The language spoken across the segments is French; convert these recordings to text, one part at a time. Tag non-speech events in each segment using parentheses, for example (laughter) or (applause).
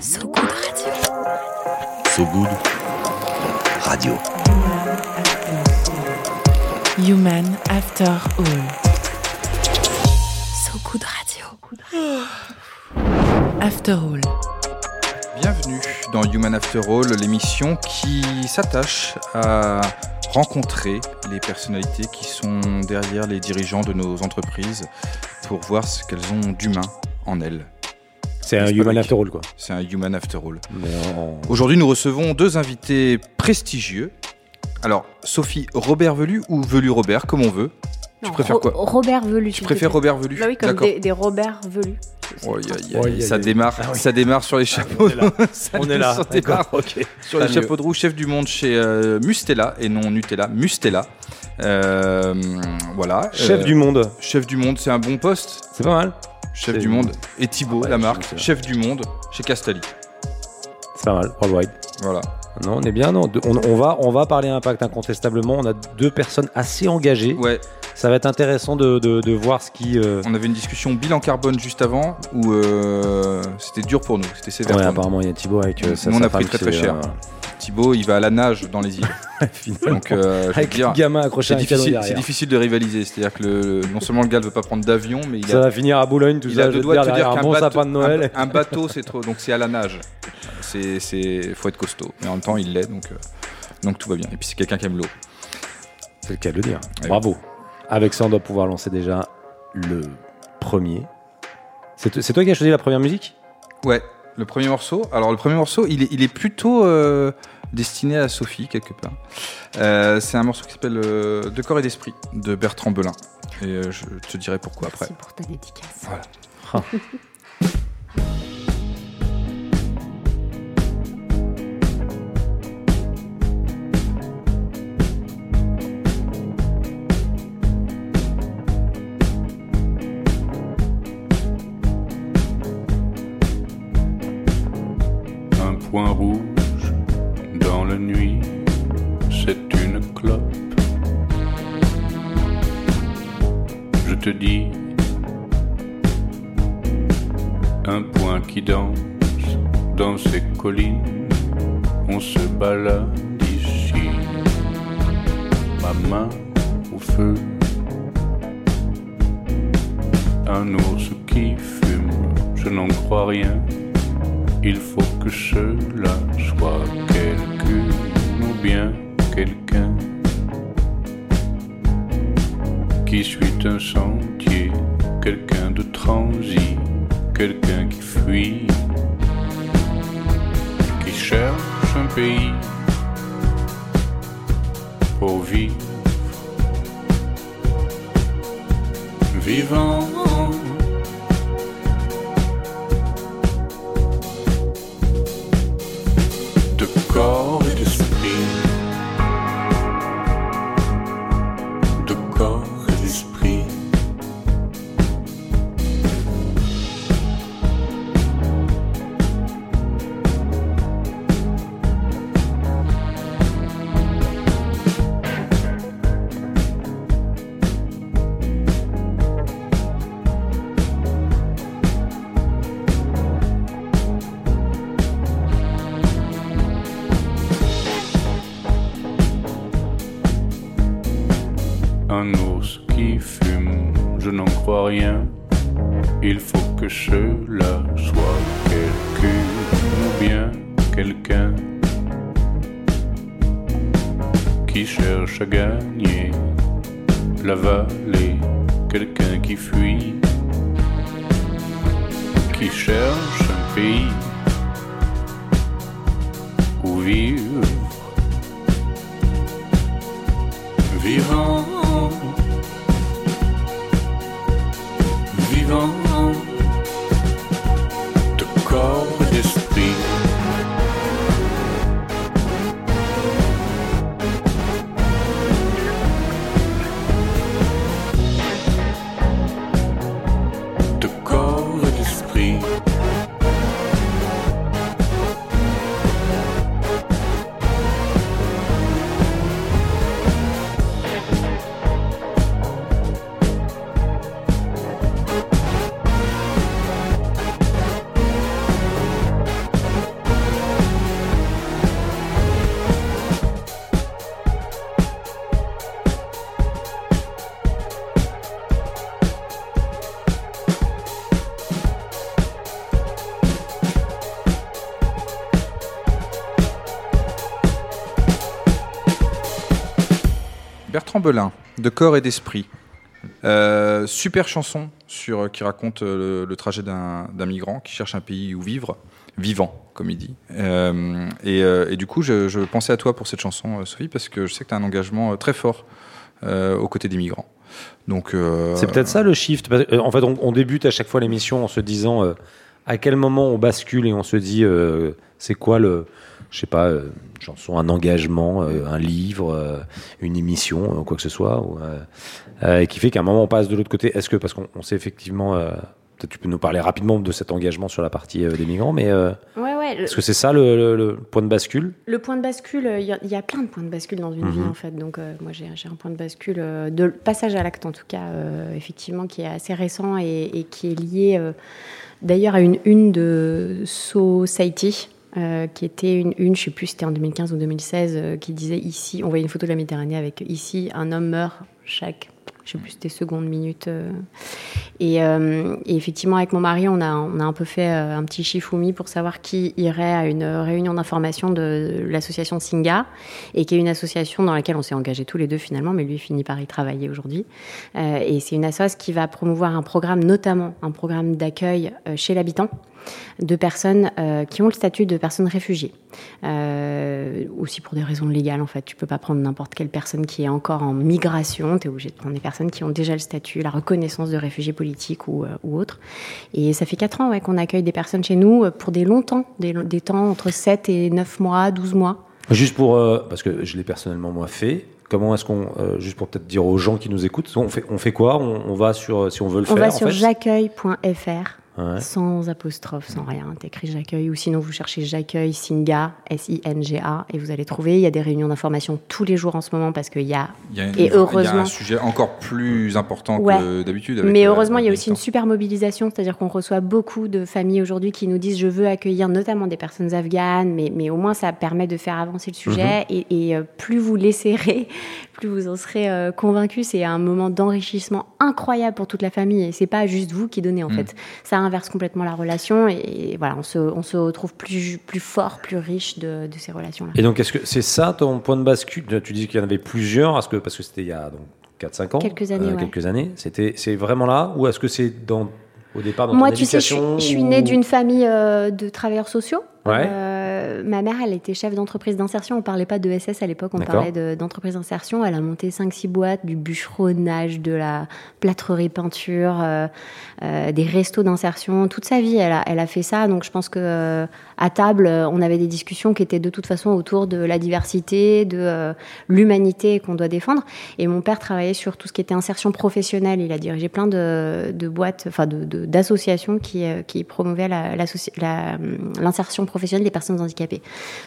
So Good Radio. So Good Radio. Human After All. So Good Radio. After All. Bienvenue dans Human After All, l'émission qui s'attache à rencontrer les personnalités qui sont derrière les dirigeants de nos entreprises pour voir ce qu'elles ont d'humain en elles. C'est un human after all, quoi. C'est un Human After All. Aujourd'hui, nous recevons deux invités prestigieux. Alors, Sophie, Robert Velu ou Velu Robert, comme on veut. Tu Non, préfères Ro- quoi Robert Velu. Tu préfères. Robert Velu Bah oui, comme des, des Robert. Oh, Oh, aïe, ça démarre, Ah oui. ça démarre sur les chapeaux. est là. (laughs) Ça On est là. ça démarre D'accord, ok. sur les chapeaux de roue, chef du monde chez euh, Mustela et non Nutella, Mustela. Euh, voilà. Chef Euh, du monde. chef du monde, c'est un bon poste. C'est pas mal. Chef du monde. Et Thibaut, Ouais, la marque, chef du monde chez Castali. C'est pas mal. Worldwide. Voilà. Non, on est bien. Non, on, on va, on va parler impact incontestablement. On a deux personnes assez engagées. Ouais, Ça va être intéressant de, de, de voir ce qui. euh, on avait une discussion bilan carbone juste avant où euh, c'était dur pour nous, c'était sévère. Ouais, apparemment, il y a Thibaut avec euh, Nous, on a pris très, très cher. Thibaut, il va à la nage dans les îles. (laughs) Donc, euh, je veux avec dire, le gamin accroché c'est à un canon difficile, c'est difficile de rivaliser. C'est-à-dire que le- non seulement le gars ne veut pas prendre d'avion, mais il Ça a, va finir à Boulogne, tout il ça. a deux doigts de te dire un qu'un bon bateau, sapin de Noël. un, un bateau, c'est trop. Donc c'est à la nage. C'est, c'est, faut être costaud. Mais en même temps, il l'est, donc, euh, donc tout va bien. Et puis c'est quelqu'un qui aime l'eau. C'est le cas de le dire. Ouais. Bravo. Avec ça, on doit pouvoir lancer déjà le premier. C'est toi qui as choisi la première musique? Ouais. Le premier morceau. Alors le premier morceau, il est, il est plutôt euh, destiné à Sophie quelque part. Euh, c'est un morceau qui s'appelle euh, De corps et d'esprit de Bertrand Belin. Et euh, je te dirai pourquoi après. Merci pour ta dédicace. Voilà. (laughs) point rouge qui cherche un De corps et d'esprit. Euh, super chanson sur, euh, qui raconte euh, le, trajet d'un migrant qui cherche un pays où vivre, vivant, comme il dit. Et, du coup, je, pensais à toi pour cette chanson, Sophie, parce que je sais que tu as un engagement très fort aux côtés des migrants. Donc, C'est peut-être ça le shift. En fait, on, débute à chaque fois l'émission en se disant à quel moment on bascule et on se dit c'est quoi le, je sais pas, euh, une chanson, un engagement, euh, un livre, euh, une émission, euh, quoi que ce soit, ou, euh, euh, et qui fait qu'à un moment on passe de l'autre côté. Est-ce que parce qu'on on sait effectivement, euh, peut-être tu peux nous parler rapidement de cet engagement sur la partie euh, des migrants, mais euh, Ouais, ouais. Le, est-ce que c'est ça le, le- le point de bascule? Le point de bascule, euh, il y, a- il y a plein de points de bascule dans une Mhm. vie, en fait. Donc, euh, moi, j'ai un point de bascule, euh, de passage à l'acte, en tout cas, euh, effectivement, qui est assez récent et, et qui est lié, euh, d'ailleurs, à une une de Society. Euh, qui était une, une, je sais plus, c'était en 2015 ou 2016, euh, qui disait ici, on voyait une photo de la Méditerranée avec ici, un homme meurt chaque, je sais plus, c'était secondes, minutes. euh, et, effectivement, avec mon mari, on a, on a un peu fait un petit chifoumi pour savoir qui irait à une réunion d'information de l'association Singa, et qui est une association dans laquelle on s'est engagés tous les deux finalement, mais lui finit par y travailler aujourd'hui. Et c'est une association qui va promouvoir un programme, notamment un programme d'accueil chez l'habitant de personnes euh, qui ont le statut de personnes réfugiées. Euh, aussi pour des raisons légales, en fait. Tu peux pas prendre n'importe quelle personne qui est encore en migration. Tu es obligé de prendre des personnes qui ont déjà le statut, la reconnaissance de réfugiés politiques ou, euh, ou autres. Et ça fait 4 ans ouais, qu'on accueille des personnes chez nous pour des longs temps, des, temps entre 7 et 9 mois, 12 mois. Juste pour, euh, parce que je l'ai personnellement moi fait. Comment est-ce qu'on, euh, juste pour peut-être dire aux gens qui nous écoutent, on fait, on fait quoi? On, on va sur, si on veut le On faire. va en sur fait? j'accueille.fr. Ouais. Sans apostrophe, sans rien. T'écris j'accueille ou sinon vous cherchez j'accueille Singa, S-I-N-G-A et vous allez trouver. Il y a des réunions d'information tous les jours en ce moment parce qu'il y a il y a, Et il y a heureusement- un sujet encore plus important Ouais. que d'habitude. Mais euh, heureusement, il y a aussi une super mobilisation, c'est-à-dire qu'on reçoit beaucoup de familles aujourd'hui qui nous disent je veux accueillir notamment des personnes afghanes, mais, mais au moins ça permet de faire avancer le sujet et, et, euh, plus vous laisserez, (laughs) plus vous en serez euh, convaincus. C'est un moment d'enrichissement incroyable pour toute la famille et c'est pas juste vous qui donnez en Mm. fait. Ça inverse complètement la relation et, voilà, on se, on se retrouve plus, plus fort, plus riche de, de ces relations-là. Et donc, est-ce que c'est ça ton point de bascule? Tu dis qu'il y en avait plusieurs, parce que parce que c'était il y a donc 4-5 ans. euh, Quelques années, ouais. Quelques années. C'était, c'est vraiment là, ou est-ce que c'est dans au départ dans Moi, ton tu sais, je suis, je suis née d'une famille euh, de travailleurs sociaux. Ouais. Euh, ma mère, elle était chef d'entreprise d'insertion. On parlait pas de SS à l'époque, on parlait de- d'entreprise d'insertion. Elle a monté 5-6 boîtes, du bûcheronnage, de la plâtrerie peinture, euh, euh, des restos d'insertion. Toute sa vie, elle a, elle a fait ça. Donc, je pense que à table, on avait des discussions qui étaient de toute façon autour de la diversité, de l'humanité qu'on doit défendre. Et mon père travaillait sur tout ce qui était insertion professionnelle. Il a dirigé plein de, de boîtes, enfin de- d'associations qui, qui promouvaient la- l'associ- la- hum, l'insertion professionnelle des personnes handicapées.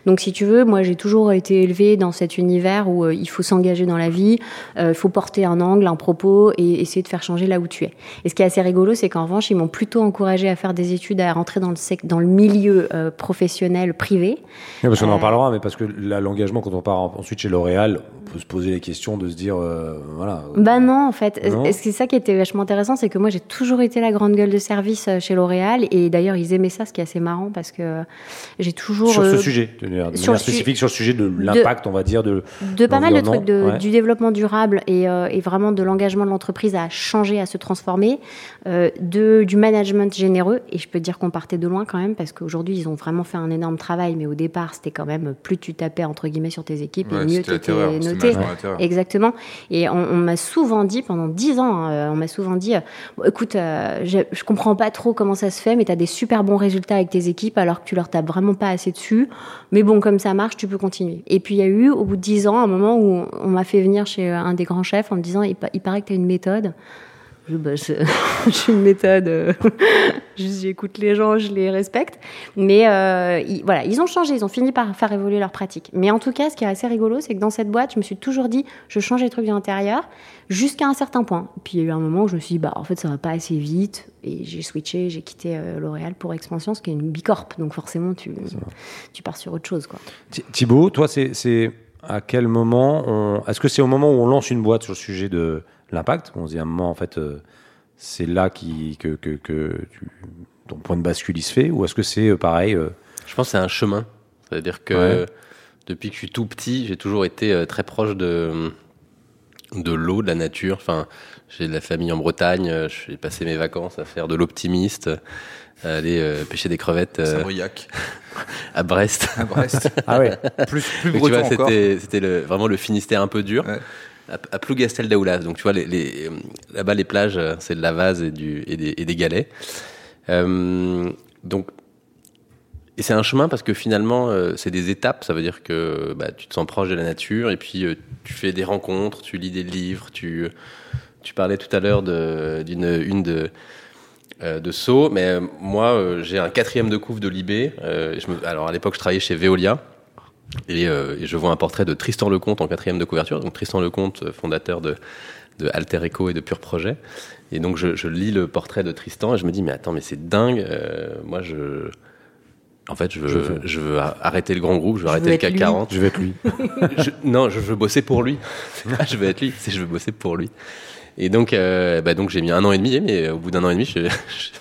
Donc, si tu veux, moi, j'ai toujours été élevée dans cet univers où euh, il faut s'engager dans la vie, euh, il faut porter un angle, un propos et essayer de faire changer là où tu es. Et ce qui est assez rigolo, c'est qu'en revanche, ils m'ont plutôt encouragé à faire des études, à rentrer dans le, sec- dans le milieu euh, professionnel privé. Oui, parce qu'on en Euh, parlera, mais parce que là, l'engagement, quand on part en- ensuite chez L'Oréal, on peut se poser la question de se dire, euh, voilà. euh, Bah non, en fait. Non. C'est ça qui était vachement intéressant, c'est que moi j'ai toujours été la grande gueule de service euh, chez L'Oréal et d'ailleurs ils aimaient ça, ce qui est assez marrant parce que j'ai toujours sur euh, ce sujet, de manière, de sur manière spécifique sur le sujet de l'impact, on va dire, de. de pas mal de trucs de, ouais. du développement durable et, euh, et vraiment de l'engagement de l'entreprise à changer, à se transformer, euh, de, du management généreux. Et je peux te dire qu'on partait de loin quand même parce qu'aujourd'hui ils ont vraiment fait un énorme travail, mais au départ c'était quand même plus tu tapais entre guillemets sur tes équipes Ouais, et mieux tu étais noté. Exactement. Et on, on m'a souvent dit, pendant dix ans, hein, euh, on m'a souvent dit, euh, Bon, écoute, euh, je, je comprends pas trop comment ça se fait, mais tu as des super bons résultats avec tes équipes alors que tu leur tapes vraiment pas assez dessus. Mais bon, comme ça marche, tu peux continuer. Et puis il y a eu, au bout de dix ans, un moment où on m'a fait venir chez un des grands chefs en me disant, il, pa- il paraît que tu as une méthode. Je, bah, je- j'ai (laughs) une méthode. euh, (laughs) J'écoute les gens, je les respecte. Mais euh, ils, voilà, ils ont changé, ils ont fini par faire évoluer leur pratique. Mais en tout cas, ce qui est assez rigolo, c'est que dans cette boîte, je me suis toujours dit, je change les trucs de l'intérieur jusqu'à un certain point. Puis il y a eu un moment où je me suis dit, bah en fait, ça va pas assez vite. Et j'ai switché, j'ai quitté euh, L'Oréal pour Expansion, ce qui est une bicorp. Donc forcément, tu, tu pars sur autre chose. Quoi. Thi- Thibaut, toi, c'est c'est à quel moment on... Est-ce que c'est au moment où on lance une boîte sur le sujet de l'impact On se dit à un moment, en fait, euh, c'est là qui, que, que, que tu- ton point de bascule il se fait Ou est-ce que c'est euh, pareil euh, Je pense que c'est un chemin. C'est-à-dire que Ouais. depuis que je suis tout petit, j'ai toujours été euh, très proche de, de l'eau, de la nature. Enfin, j'ai de la famille en Bretagne. J'ai passé mes vacances à faire de l'optimiste, à aller euh, pêcher des crevettes euh, (laughs) à Brest. à Brest. Ah ouais. (laughs) plus plus tu breton vois, encore. c'était c'était le- vraiment le Finistère un peu dur. Ouais. À, Plougastel d'Aoulas. Donc, tu vois, les- là-bas, les plages, euh, c'est de la vase et, des, et des galets. Euh, donc, et c'est un chemin parce que finalement, euh, c'est des étapes. Ça veut dire que bah, tu te sens proche de la nature et puis euh, tu fais des rencontres, tu lis des livres. Tu, parlais tout à l'heure d'une une de euh, de Sceaux, mais euh, moi euh, j'ai un quatrième de couve de Libé. Euh, alors à l'époque je travaillais chez Veolia et, euh, et je vois un portrait de Tristan Lecomte en quatrième de couverture. Donc Tristan Lecomte, euh, fondateur de, de Alter Eco et de Pure Projet. Et donc je, je lis le portrait de Tristan et je me dis mais attends mais c'est dingue. euh, moi je en fait je veux, Je veux- je veux arrêter le grand groupe, je veux Je arrêter veux le CAC lui. 40. Je vais être lui. (laughs) Je- non, je veux bosser pour lui. (laughs) C'est pas je veux être lui, c'est je veux bosser pour lui. Et donc, euh, bah donc j'ai mis un an et demi, mais au bout d'un an et demi, je, (laughs) je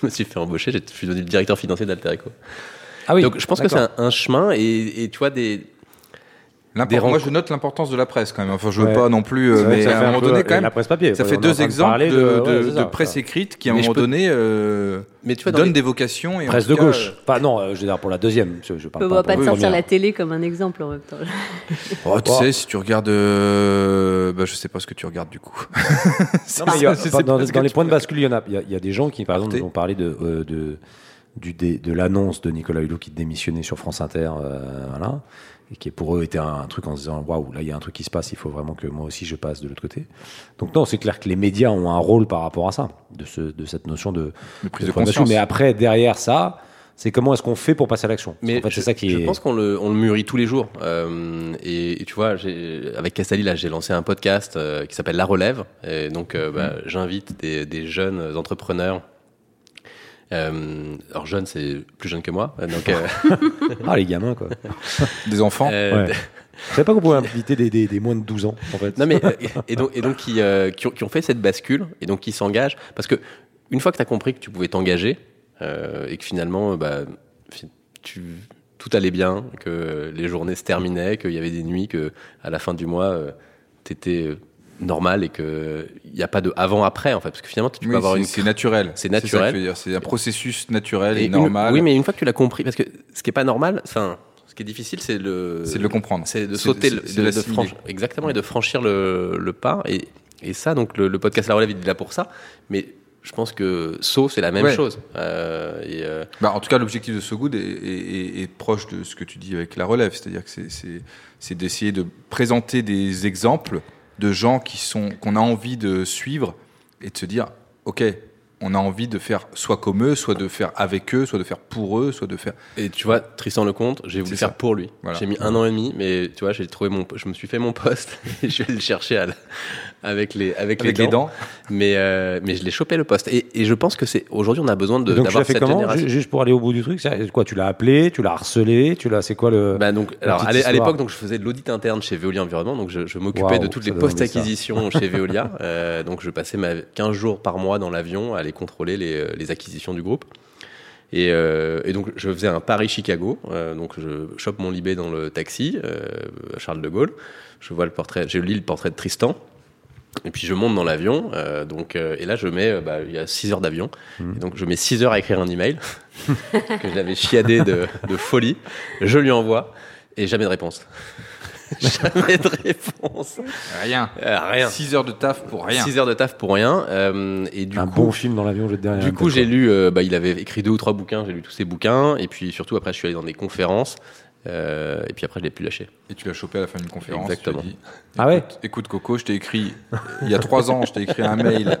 me suis fait embaucher. Je suis devenu le directeur financier d'Alterico. Ah oui. donc, je pense que c'est un, un chemin, et, et tu vois des. Moi, je note l'importance de la presse quand même. Enfin, je veux Ouais. pas non plus, euh, mais ça à fait un moment peu- donné, quand la même, presse papier. ça fait deux de exemples de, ouais, de- c'est de ça, presse ça. écrite qui, à un moment peux- donné, euh, Mais tu vois, les- des vocations. Et Presse de cas, gauche. Enfin non, euh, je veux dire pour la deuxième. Je, je On parle ne va pas te la sortir la télé comme un exemple en même temps. Oh, tu Oh. sais, si tu regardes, euh, bah, je sais pas ce que tu regardes du coup. (laughs) Dans, pas les tu points de bascule, il y en a. Il y a, des gens qui, par exemple, nous ont parlé de, euh, de, du dé- de l'annonce de Nicolas Hulot qui démissionnait sur France Inter, euh, voilà, et qui pour eux était un, un truc en se disant waouh, là il y a un truc qui se passe, il faut vraiment que moi aussi je passe de l'autre côté. Donc non, c'est clair que les médias ont un rôle par rapport à ça, de, ce, de cette notion de, De prise de conscience. Mais après, derrière ça, c'est comment est-ce qu'on fait pour passer à l'action? Mais qu'en fait, c'est ça qui je est. pense qu'on le, on le mûrit tous les jours. Euh, et, et tu vois, j'ai- avec Castali, là, j'ai lancé un podcast euh, qui s'appelle La Relève. Et donc, euh, bah, j'invite des, des jeunes entrepreneurs. Euh, alors, jeunes, c'est plus jeune que moi. Donc, euh, (laughs) Ah, les gamins, quoi. (laughs) Des enfants. euh, Ouais. (laughs) Je savais pas qu'on pouvait inviter des, des, des moins de 12 ans, en fait. Non mais euh, et donc et donc qui, euh, qui, ont, qui ont fait cette bascule et donc qui s'engagent parce que une fois que tu as compris que tu pouvais t'engager euh, et que finalement bah tu tout allait bien, que les journées se terminaient, qu'il y avait des nuits que à la fin du mois tu étais normal et que il n'y a pas de avant après en fait parce que finalement tu peux Oui, avoir une c'est naturel. C'est naturel. C'est un processus naturel et, normal. oui mais une fois que tu l'as compris parce que ce qui est pas normal enfin ce qui est difficile c'est le C'est de le comprendre. c'est de sauter, le- de, de franchir, exactement, et de franchir le, le pas. Et, et ça, donc le, le podcast La Relève, il est là pour ça. Mais je pense que saut, c'est la même Ouais. chose. Euh, et, euh, Bah, en tout cas, l'objectif de So Good est, est- est- est proche de ce que tu dis avec la relève. C'est-à-dire que c'est d'essayer de présenter des exemples de gens qui sont qu'on a envie de suivre et de se dire, OK, on a envie de faire soit comme eux, soit de faire avec eux, soit de faire pour eux, soit de faire... et tu vois, Tristan Lecomte, j'ai voulu faire ça. pour lui. Voilà. J'ai mis un an et demi, mais tu vois, j'ai trouvé mon, je me suis fait mon poste (laughs) et je vais le chercher à la- avec les avec, Avec les dents. Mais euh, mais je l'ai chopé le poste. Et, et je pense que c'est aujourd'hui, on a besoin de donc tu l'as d'avoir fait cette comment génération. Juste pour aller au bout du truc, c'est quoi Tu l'as appelé, tu l'as harcelé, tu l'as. C'est quoi le Bah donc, alors à l'époque, donc je faisais de l'audit interne chez Veolia Environnement, donc je, je m'occupais de toutes les donne envie, post-acquisitions chez Veolia. (laughs) Euh, donc je passais ma 15 jours par mois dans l'avion à aller contrôler les, euh, les acquisitions du groupe. Et, euh, et donc je faisais un Paris-Chicago. Euh, donc je chope mon Libé dans le taxi euh, à Charles de Gaulle. Je vois le portrait, je lis le portrait de Tristan. Et puis je monte dans l'avion, donc et là je mets, bah, il y a 6 heures d'avion, Mmh. Donc je mets 6 heures à écrire un email (laughs) que je l'avais chiadé de, de folie. Je lui envoie et jamais de réponse. (laughs) jamais de réponse. Rien. Euh, rien. 6 heures de taf pour rien. 6 heures de taf pour rien. euh, et du un coup, bon film dans l'avion, je vais te dire. du coup, j'ai lu, euh, bah, il avait écrit deux ou trois bouquins, j'ai lu tous ses bouquins, et puis surtout après, je suis allé dans des conférences, euh, et puis après, je l'ai plus lâché. Et tu l'as chopé à la fin d'une conférence. Exactement. tu Ah ouais écoute, écoute, Coco, je t'ai écrit, il y a 3 ans, je t'ai écrit un mail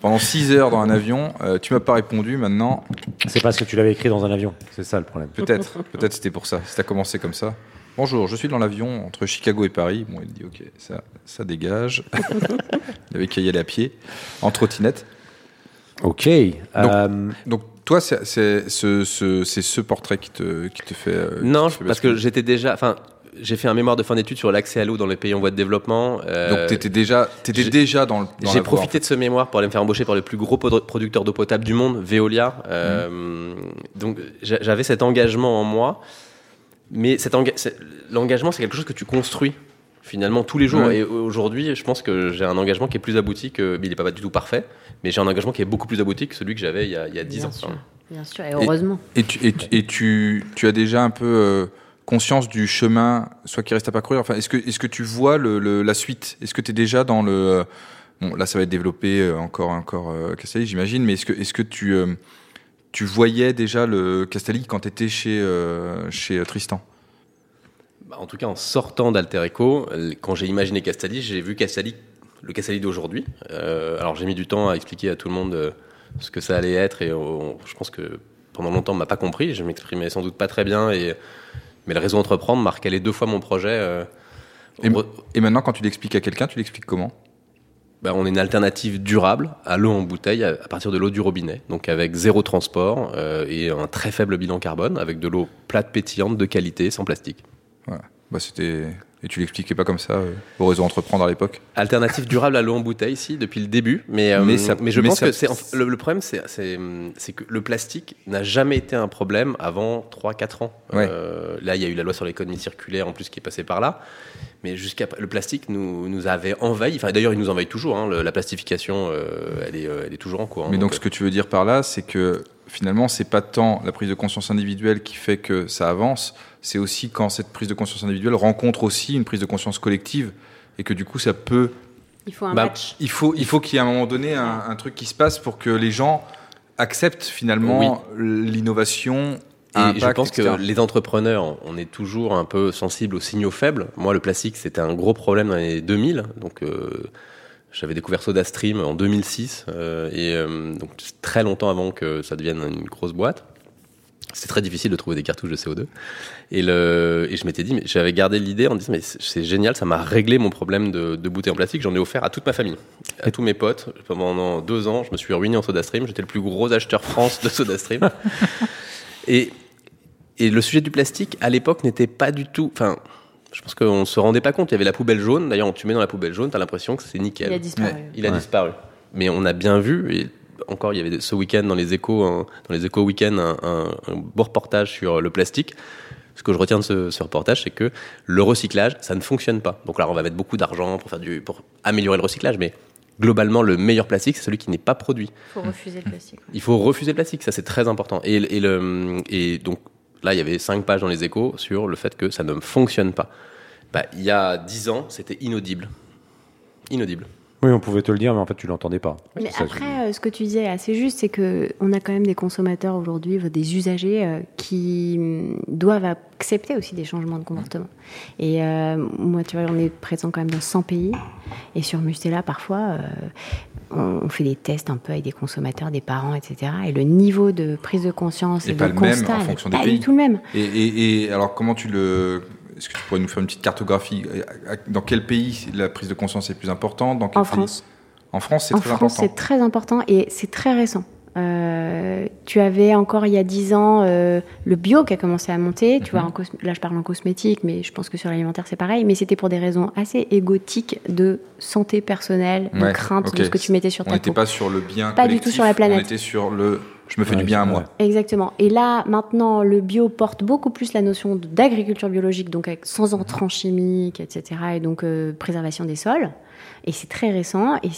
pendant 6 heures dans un avion. euh, tu m'as pas répondu. Maintenant, C'est parce que tu l'avais écrit dans un avion. C'est ça le problème. Peut-être, peut-être c'était pour ça. Si t'as commencé comme ça. Bonjour, je suis dans l'avion entre Chicago et Paris. Bon, il dit ok, ça, ça dégage. (laughs) il avait qu'à y aller à pied, en trottinette. Ok. euh, Donc toi, c'est ce, ce, c'est ce portrait qui te, qui te fait. euh, non, qui te fait parce que j'étais déjà, enfin, j'ai fait un mémoire de fin d'études sur l'accès à l'eau dans les pays en voie de développement. euh, Donc t'étais déjà, t'étais j'ai- déjà dans le. J'ai profité de ce mémoire pour aller me faire embaucher par le plus gros producteur d'eau potable du monde, Veolia. Euh, Mmh. Donc j'a- j'avais cet engagement en moi, mais cet enga- c'est- l'engagement c'est quelque chose que tu construis. finalement tous les jours. Ouais. Et aujourd'hui, je pense que j'ai un engagement qui est plus abouti que. mais Il n'est pas du tout parfait, mais j'ai un engagement qui est beaucoup plus abouti que celui que j'avais il y a, il y a 10 Bien ans. sûr. Enfin, Bien sûr, et heureusement. Et tu, et, tu- et tu, tu as déjà un peu euh, conscience du chemin, soit qui reste à parcourir. Enfin, est-ce que, est-ce que tu vois le, le- la suite? Est-ce que tu es déjà dans le euh, bon, là, ça va être développé euh, encore, encore euh, j'imagine. Mais est-ce que, est-ce que tu, euh, tu voyais déjà le Castelli quand tu étais chez, euh, chez euh, Tristan? Bah, en tout cas, en sortant d'Alter Echo, quand j'ai imaginé Castelli, j'ai vu Castelli, le Castelli d'aujourd'hui. Euh, alors j'ai mis du temps à expliquer à tout le monde ce que ça allait être et on- je pense que pendant longtemps on m'a pas compris. Je m'exprimais sans doute pas très bien et mais le réseau entreprendre m'a recalé deux fois mon projet. euh, Et maintenant, quand tu l'expliques à quelqu'un, tu l'expliques comment? Bah, on est une alternative durable à l'eau en bouteille à, partir de l'eau du robinet, donc avec zéro transport euh, et un très faible bilan carbone, avec de l'eau plate pétillante de qualité, sans plastique. bah, c'était... Et tu l'expliquais pas comme ça euh, au réseau Entreprendre à l'époque Alternative durable à l'eau en bouteille, si, depuis le début. Mais, euh, Mais mais, ça- je mais pense ça- que c'est, le, le problème, c'est, que le plastique n'a jamais été un problème avant 3-4 ans. Ouais. Euh, là, il y a eu la loi sur l'économie circulaire, en plus, qui est passée par là. Mais jusqu'à le plastique nous, nous avait envahi. Enfin, d'ailleurs, il nous envahit toujours. hein. Le- la plastification, euh, elle, est, euh, elle est toujours en cours. hein. Mais donc, ce que tu veux dire par là, c'est que finalement, c'est pas tant la prise de conscience individuelle qui fait que ça avance, c'est aussi quand cette prise de conscience individuelle rencontre aussi une prise de conscience collective et que du coup, ça peut. Il faut un Bah, match. Il faut, il faut qu'il y ait à un moment donné un, un truc qui se passe pour que les gens acceptent finalement l'innovation. Et je pense que les entrepreneurs, on est toujours un peu sensible aux signaux faibles. Moi, le plastique, c'était un gros problème dans les 2000. Donc, euh, j'avais découvert SodaStream en 2006. euh, et euh, donc, très longtemps avant que ça devienne une grosse boîte. C'est très difficile de trouver des cartouches de CO2. Et, le, et je m'étais dit, mais j'avais gardé l'idée en me disant, mais c'est c'est génial, ça m'a réglé mon problème de, de bouteilles en plastique. J'en ai offert à toute ma famille, à tous mes potes. Pendant deux ans, je me suis ruiné en SodaStream. J'étais le plus gros acheteur France de SodaStream. (laughs) et, et le sujet du plastique, à l'époque, n'était pas du tout. Enfin, je pense qu'on ne se rendait pas compte. Il y avait la poubelle jaune. D'ailleurs, tu mets dans la poubelle jaune, tu as l'impression que c'est nickel. Il a disparu. Ouais. Il a Ouais. disparu. Mais on a bien vu, et encore, il y avait ce week-end dans les échos, un- dans les échos week-end, un, un- un beau reportage sur le plastique. Ce que je retiens de ce, ce reportage, c'est que le recyclage, ça ne fonctionne pas. Donc là, on va mettre beaucoup d'argent pour faire du, pour améliorer le recyclage, mais globalement, le meilleur plastique, c'est celui qui n'est pas produit. Il faut refuser le plastique. ouais. Il faut refuser le plastique, ça c'est très important. Et, et, le, et donc là, il y avait cinq pages dans les échos sur le fait que ça ne fonctionne pas. Bah, il y a dix ans, c'était inaudible. Inaudible. Oui, on pouvait te le dire, mais en fait, tu l'entendais pas. Mais après, euh, ce que tu disais est assez juste, c'est que on a quand même des consommateurs aujourd'hui, des usagers euh, qui hum, doivent accepter aussi des changements de comportement. Et euh, moi, tu vois, on est présent quand même dans 100 pays. Et sur Mustela, parfois, euh, on, on fait des tests un peu avec des consommateurs, des parents, etc. Et le niveau de prise de conscience Et et, pas de le même constat en n'est fonction des pas pays. du tout le même. Et, et- et alors, comment tu le. Est-ce que tu pourrais nous faire une petite cartographie Dans quel pays la prise de conscience est plus importante Dans quel En pays France. En France, c'est En très France, important. c'est très important et c'est très récent. Euh, tu avais encore il y a 10 ans euh, le bio qui a commencé à monter. Tu Mhm. vois, en cos- là je parle en cosmétique, mais je pense que sur l'alimentaire c'est pareil. Mais c'était pour des raisons assez égotiques de santé personnelle, de Ouais, crainte de ce que tu mettais sur On ta n'était peau. pas sur le bien. Pas du tout sur la planète. On était sur le. Je me fais Ouais, du bien à moi. Exactement. Et là, maintenant, le bio porte beaucoup plus la notion d'agriculture biologique, donc avec, sans entrants chimiques, etc. Et donc euh, préservation des sols. Et c'est très récent. Et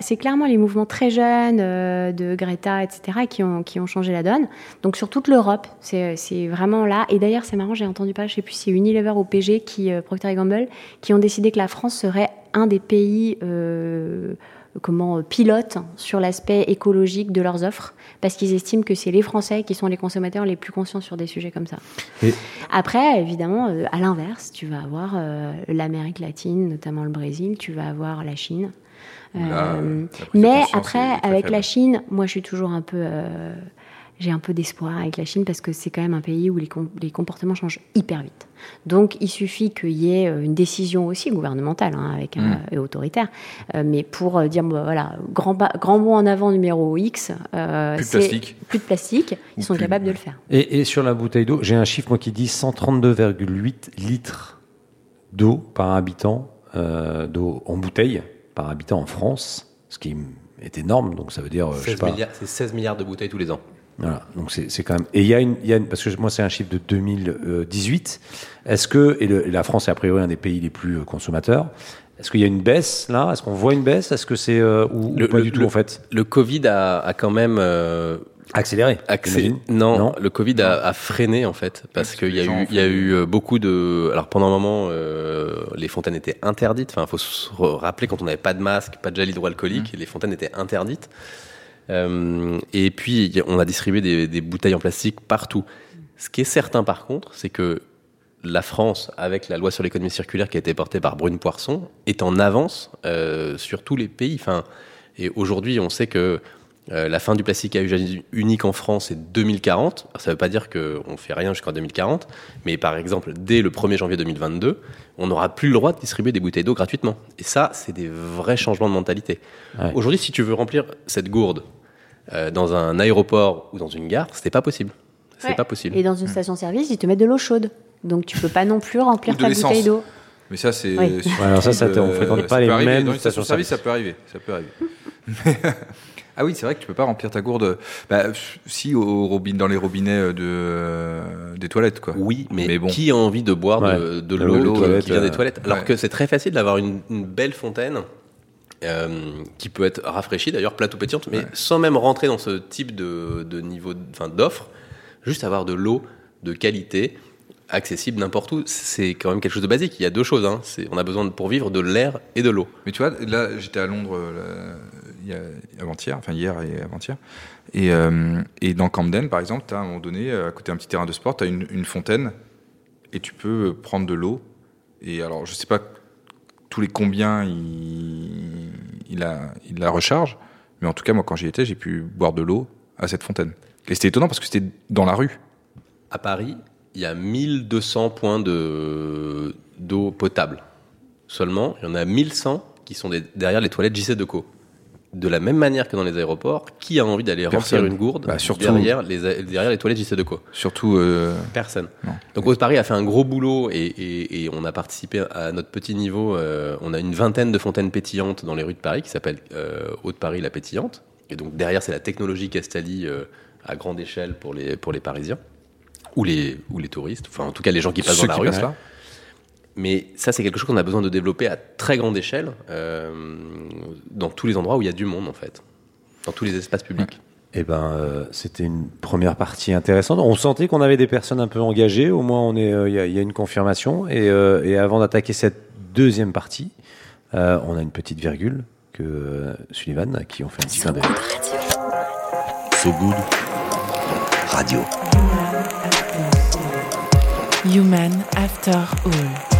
c'est clairement les mouvements très jeunes euh, de Greta, etc., qui ont, qui ont changé la donne. Donc sur toute l'Europe, c'est vraiment là. Et d'ailleurs, c'est marrant, j'ai entendu pas, je sais plus si c'est Unilever ou PG, qui, euh, Procter Gamble, qui ont décidé que la France serait un des pays euh, comment pilotes sur l'aspect écologique de leurs offres parce qu'ils estiment que c'est les Français qui sont les consommateurs les plus conscients sur des sujets comme ça. Et- Après, évidemment, euh, à l'inverse, tu vas avoir euh, l'Amérique latine, notamment le Brésil, tu vas avoir la Chine. Là, Euh, mais après, avec faible. la Chine, moi, je suis toujours un peu. Euh, j'ai un peu d'espoir avec la Chine parce que c'est quand même un pays où les, com- les comportements changent hyper vite. Donc, il suffit qu'il y ait euh, une décision aussi gouvernementale hein, avec, Mm. euh, et autoritaire, euh, mais pour euh, dire bon, voilà, grand, ba- grand bond en avant numéro X, euh, Plus de plastique. plus de plastique, ils sont plus- capables de le faire. Et, et sur la bouteille d'eau, j'ai un chiffre moi qui dit 132,8 litres d'eau par habitant euh, d'eau en bouteille par habitant en France, ce qui est énorme. Donc ça veut dire, euh, je sais 16 pas. milliards- C'est 16 milliards de bouteilles tous les ans. Voilà, donc c'est c'est quand même. Et il y a une, il y a une- parce que moi c'est un chiffre de 2018. Est-ce que et, le- et la France est a priori un des pays les plus euh, consommateurs. Est-ce qu'il y a une baisse là? Est-ce qu'on voit une baisse? Est-ce que c'est euh, ou, ou Le- pas le- du tout le- en fait? Le Covid a, a quand même euh, accéléré Non, Non? le Covid a, a freiné en fait parce qu'il y a eu, il y a eu euh, beaucoup de. Alors pendant un moment, euh, les fontaines étaient interdites. Enfin, faut se rappeler quand on n'avait pas de masque, pas de gel hydroalcoolique, Mmh. les fontaines étaient interdites. Euh, et puis on a distribué des, des bouteilles en plastique partout. Ce qui est certain par contre, c'est que la France, avec la loi sur l'économie circulaire qui a été portée par Brune Poisson, est en avance euh, sur tous les pays. Enfin, et aujourd'hui, on sait que euh, la fin du plastique à usage unique en France est 2040. Ça ne veut pas dire qu'on fait rien jusqu'en 2040, mais par exemple, dès le 1er janvier 2022, on n'aura plus le droit de distribuer des bouteilles d'eau gratuitement. Et ça, c'est des vrais changements de mentalité. Ouais. Aujourd'hui, si tu veux remplir cette gourde euh, dans un aéroport ou dans une gare, c'est pas possible. C'est Ouais. pas possible. Et dans une station-service, ils te mettent de l'eau chaude. Donc tu peux pas non plus remplir Ou de ta l'essence. bouteille d'eau. Mais ça, c'est. Oui. (laughs) alors ça, ça, on euh, fréquente ça pas les mêmes Dans une stations-service. station-service, ça peut arriver. Ça peut arriver. (laughs) ah oui, c'est vrai que tu peux pas remplir ta gourde. Bah, si au robinet, dans les robinets de des toilettes, quoi. Oui, mais, Mais bon. qui a envie de boire de, Ouais. de De l'eau qui- vient des euh, toilettes? Alors ouais. que c'est très facile d'avoir une, une belle fontaine euh, qui peut être rafraîchie, d'ailleurs plate ou pétillante, mais Ouais. sans même rentrer dans ce type de, de niveau, enfin d'offre, juste avoir de l'eau de qualité accessible n'importe où, c'est quand même quelque chose de basique. Il y a deux choses. Hein. On a besoin de- pour vivre de l'air et de l'eau. Mais tu vois, là, j'étais à Londres euh, là, avant-hier, enfin hier et avant-hier. Et, euh, et dans Camden, par exemple, tu as à un moment donné, à côté d'un petit terrain de sport, tu as une, fontaine et tu peux prendre de l'eau. Et alors, je sais pas tous les combien il, il, la recharge, mais en tout cas, moi, quand j'y étais, j'ai pu boire de l'eau à cette fontaine. Et c'était étonnant parce que c'était dans la rue. À Paris, il y a 1200 points de- d'eau potable. Seulement, il y en a 1100 qui sont derrière les toilettes JC Deco. De la même manière que dans les aéroports, qui a envie d'aller remplir une gourde Bah, surtout- derrière, les, derrière les toilettes JC Deco Surtout. euh, Personne. Non. Donc Haute Paris a fait un gros boulot et, et- et on a participé à notre petit niveau. euh, on a une vingtaine de fontaines pétillantes dans les rues de Paris qui s'appellent euh, Haute Paris la pétillante. Et donc derrière c'est la technologie Castali euh, à grande échelle pour les pour les Parisiens ou les ou les touristes. Enfin en tout cas les gens qui passent ceux dans la qui rue. Mais ça c'est quelque chose qu'on a besoin de développer à très grande échelle euh, dans tous les endroits où il y a du monde en fait, dans tous les espaces publics. Eh ben, euh, c'était une première partie intéressante. On sentait qu'on avait des personnes un peu engagées. Au moins, on est, euh, il y, a- il y a une confirmation. Et, euh, et avant d'attaquer cette deuxième partie, euh, on a une petite virgule que euh, Sullivan, à qui on fait un petit clin d'œil. So Good Radio. Human After All.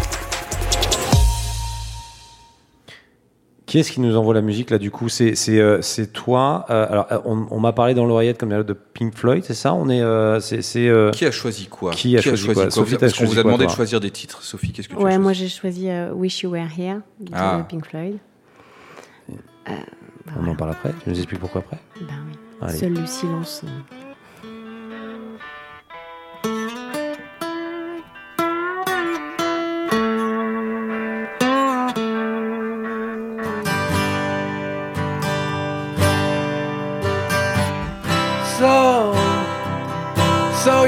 Qui est-ce qui nous envoie la musique là du coup C'est c'est euh, c'est toi. Euh, alors euh, on, on m'a parlé dans l'oreillette comme de Pink Floyd, c'est ça? On est euh, c'est c'est euh, Qui a choisi quoi? Qui a choisi quoi? Sophie, Parce qu'on choisi vous a demandé de choisir des titres. Sophie, qu'est-ce que tu as Ouais, choisi? moi j'ai choisi euh, Wish You Were Here de Ah. Pink Floyd. Euh, bah, on en parle après. Tu nous expliques pourquoi après Ben oui. Allez. Seul le silence. euh,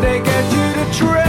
They get you to train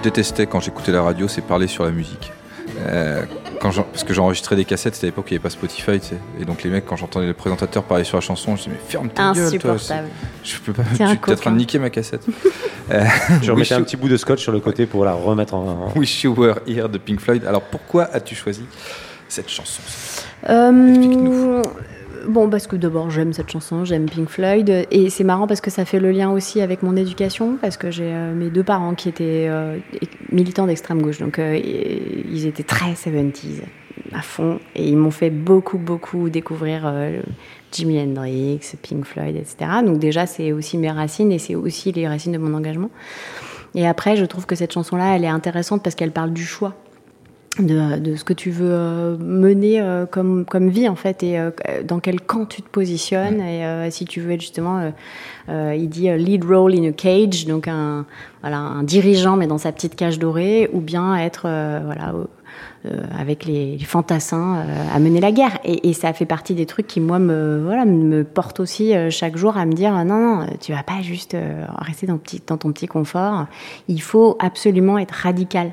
je détestais quand j'écoutais la radio, c'est parler sur la musique. Euh, quand parce que j'enregistrais des cassettes, c'était à l'époque où il n'y avait pas Spotify, tu sais. Et donc les mecs, quand j'entendais le présentateur parler sur la chanson, je disais mais ferme ta gueule, toi. Je peux pas. Tu es en train de niquer ma cassette. (laughs) Tu (laughs) remettais Wish un petit bout de scotch sur le côté pour la remettre en. en- Wish You Were Here de Pink Floyd. Alors pourquoi as-tu choisi cette chanson? Euh, Explique-nous. Bon, parce que d'abord j'aime cette chanson, j'aime Pink Floyd, et c'est marrant parce que ça fait le lien aussi avec mon éducation, parce que j'ai euh, mes deux parents qui étaient euh, militants d'extrême gauche, donc euh, ils étaient très 70s à fond, et ils m'ont fait beaucoup beaucoup découvrir Jimi Hendrix, Pink Floyd, etc. Donc déjà c'est aussi mes racines et c'est aussi les racines de mon engagement. Et après, je trouve que cette chanson-là, elle est intéressante parce qu'elle parle du choix de, de ce que tu veux euh, mener euh, comme, comme vie en fait et euh, dans quel camp tu te positionnes. Et euh, si tu veux être justement euh, il dit lead role in a cage donc un voilà un dirigeant mais dans sa petite cage dorée ou bien être euh, voilà avec les, les fantassins euh, à mener la guerre et, et ça fait partie des trucs qui moi me voilà me portent aussi euh, chaque jour à me dire euh, non non tu vas pas juste euh, rester dans, petit, dans ton petit confort il faut absolument être radical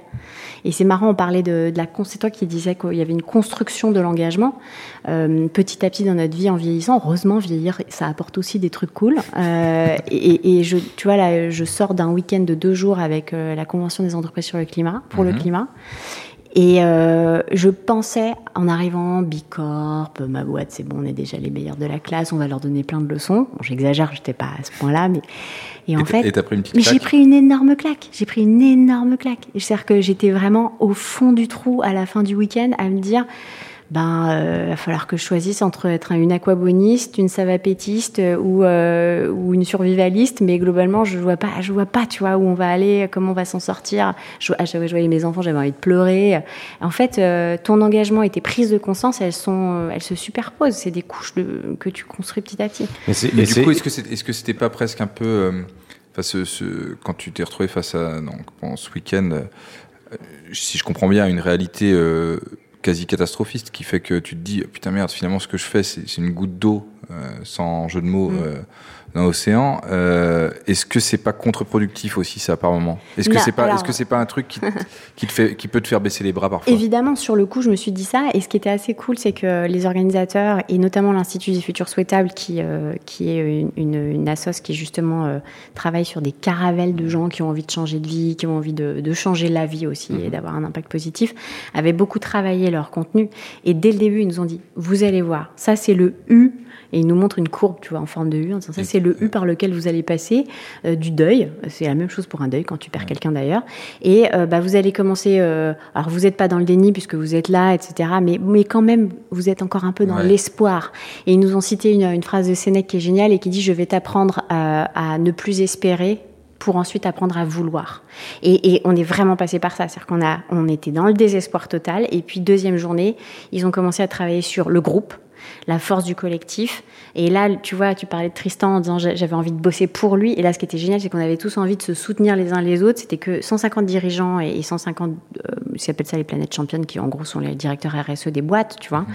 et c'est marrant, on parlait de, de la c'est toi qui disais qu'il y avait une construction de l'engagement euh, petit à petit dans notre vie en vieillissant. Heureusement, vieillir, ça apporte aussi des trucs cool. Euh, et, et je, tu vois là, je sors d'un week-end de deux jours avec euh, la convention des entreprises sur le climat pour le Mhm. climat. Et euh, je pensais, en arrivant, Bicorp, ma boîte, c'est bon, on est déjà les meilleurs de la classe, on va leur donner plein de leçons. Bon, J'exagère, j'étais pas à ce point-là, mais et en Et fait, et t'as pris une petite mais j'ai pris une énorme claque. J'ai pris une énorme claque. C'est-à-dire que j'étais vraiment au fond du trou à la fin du week-end à me dire, ben, euh, va falloir que je choisisse entre être une aquaboniste, une savapétiste euh, ou, euh, ou une survivaliste. Mais globalement, je vois pas, je vois pas, tu vois, où on va aller, comment on va s'en sortir. Je, à chaque fois que je voyais mes enfants, j'avais envie de pleurer. En fait, euh, ton engagement et tes prises de conscience, elles sont, elles se superposent. C'est des couches de, que tu construis petit à petit. Mais du coup, est-ce que c'est- est-ce que c'était pas presque un peu, euh, enfin, ce, ce- quand tu t'es retrouvé face à donc, pendant ce week-end, euh, si je comprends bien, une réalité euh, quasi catastrophiste qui fait que tu te dis putain merde, finalement ce que je fais c'est une goutte d'eau sans jeu de mots Mm. euh, dans l'océan. Euh, est-ce que c'est pas contre-productif aussi ça par moment? Est-ce que c'est pas, alors- est-ce que c'est pas un truc qui, te- qui te fait, qui peut te faire baisser les bras parfois? Évidemment, sur le coup, je me suis dit ça. Et ce qui était assez cool, c'est que les organisateurs, et notamment l'Institut des futurs souhaitables, qui, euh, qui est une, une, une assoce qui justement euh, travaille sur des caravelles de gens qui ont envie de changer de vie, qui ont envie de, de changer la vie aussi et d'avoir un impact positif, avaient beaucoup travaillé leur contenu. Et dès le début, ils nous ont dit, vous allez voir, ça c'est le U. Et ils nous montrent une courbe, tu vois, en forme de U, en disant ça c'est le U par lequel vous allez passer euh, du deuil. C'est la même chose pour un deuil quand tu perds quelqu'un d'ailleurs. Et euh, bah, vous allez commencer. euh, alors vous n'êtes pas dans le déni puisque vous êtes là, etc. Mais mais quand même, vous êtes encore un peu dans Ouais. l'espoir. Et ils nous ont cité une, une phrase de Sénèque qui est géniale et qui dit je vais t'apprendre à, à ne plus espérer pour ensuite apprendre à vouloir. Et, et on est vraiment passé par ça, c'est-à-dire qu'on a, on était dans le désespoir total. Et puis deuxième journée, ils ont commencé à travailler sur le groupe, la force du collectif. Et là, tu vois, tu parlais de Tristan en disant j'a- j'avais envie de bosser pour lui. Et là, ce qui était génial, c'est qu'on avait tous envie de se soutenir les uns les autres. C'était que 150 dirigeants et et 150, euh, ils appellent ça les planètes championnes, qui en gros sont les directeurs RSE des boîtes, tu vois.